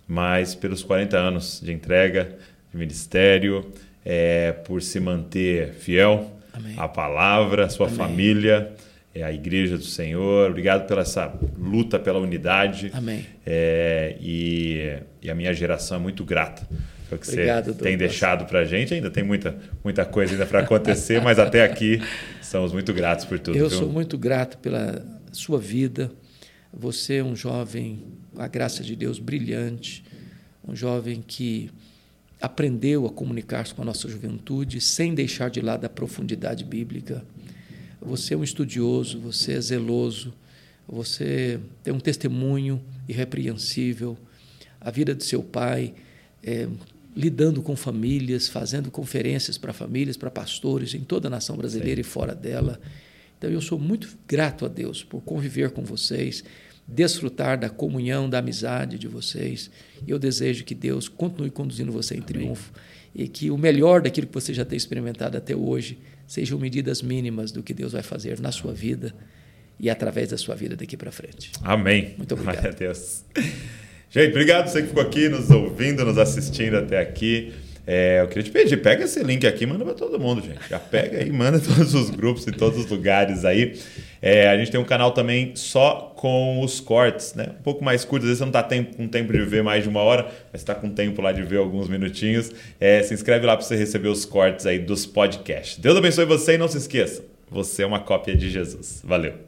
mas pelos 40 anos de entrega, de ministério, é, por se manter fiel Amém. à palavra, à sua Amém. família, é, à igreja do Senhor. Obrigado pela essa luta pela unidade. Amém. É, e, e a minha geração é muito grata pelo que Obrigado, você Douglas. tem deixado para a gente. Ainda tem muita, muita coisa ainda para acontecer, mas até aqui estamos muito gratos por tudo. Eu viu? sou muito grato pela sua vida. Você é um jovem, a graça de Deus, brilhante, um jovem que aprendeu a comunicar-se com a nossa juventude sem deixar de lado a profundidade bíblica. Você é um estudioso, você é zeloso, você tem um testemunho irrepreensível. A vida de seu pai, é, lidando com famílias, fazendo conferências para famílias, para pastores em toda a nação brasileira Sim. e fora dela. Então eu sou muito grato a Deus por conviver com vocês, desfrutar da comunhão, da amizade de vocês. E eu desejo que Deus continue conduzindo você em triunfo Amém. e que o melhor daquilo que você já tem experimentado até hoje sejam medidas mínimas do que Deus vai fazer na sua vida e através da sua vida daqui para frente. Amém. Muito obrigado. Glória a Deus. Gente, obrigado você que ficou aqui nos ouvindo, nos assistindo até aqui. É, eu queria te pedir, pega esse link aqui e manda para todo mundo, gente. Já pega aí, manda todos os grupos em todos os lugares aí. É, a gente tem um canal também só com os cortes, né? Um pouco mais curto, às vezes você não está com tempo de ver mais de uma hora, mas está com tempo lá de ver alguns minutinhos. É, se inscreve lá para você receber os cortes aí dos podcasts. Deus abençoe você e não se esqueça, você é uma cópia de Jesus. Valeu!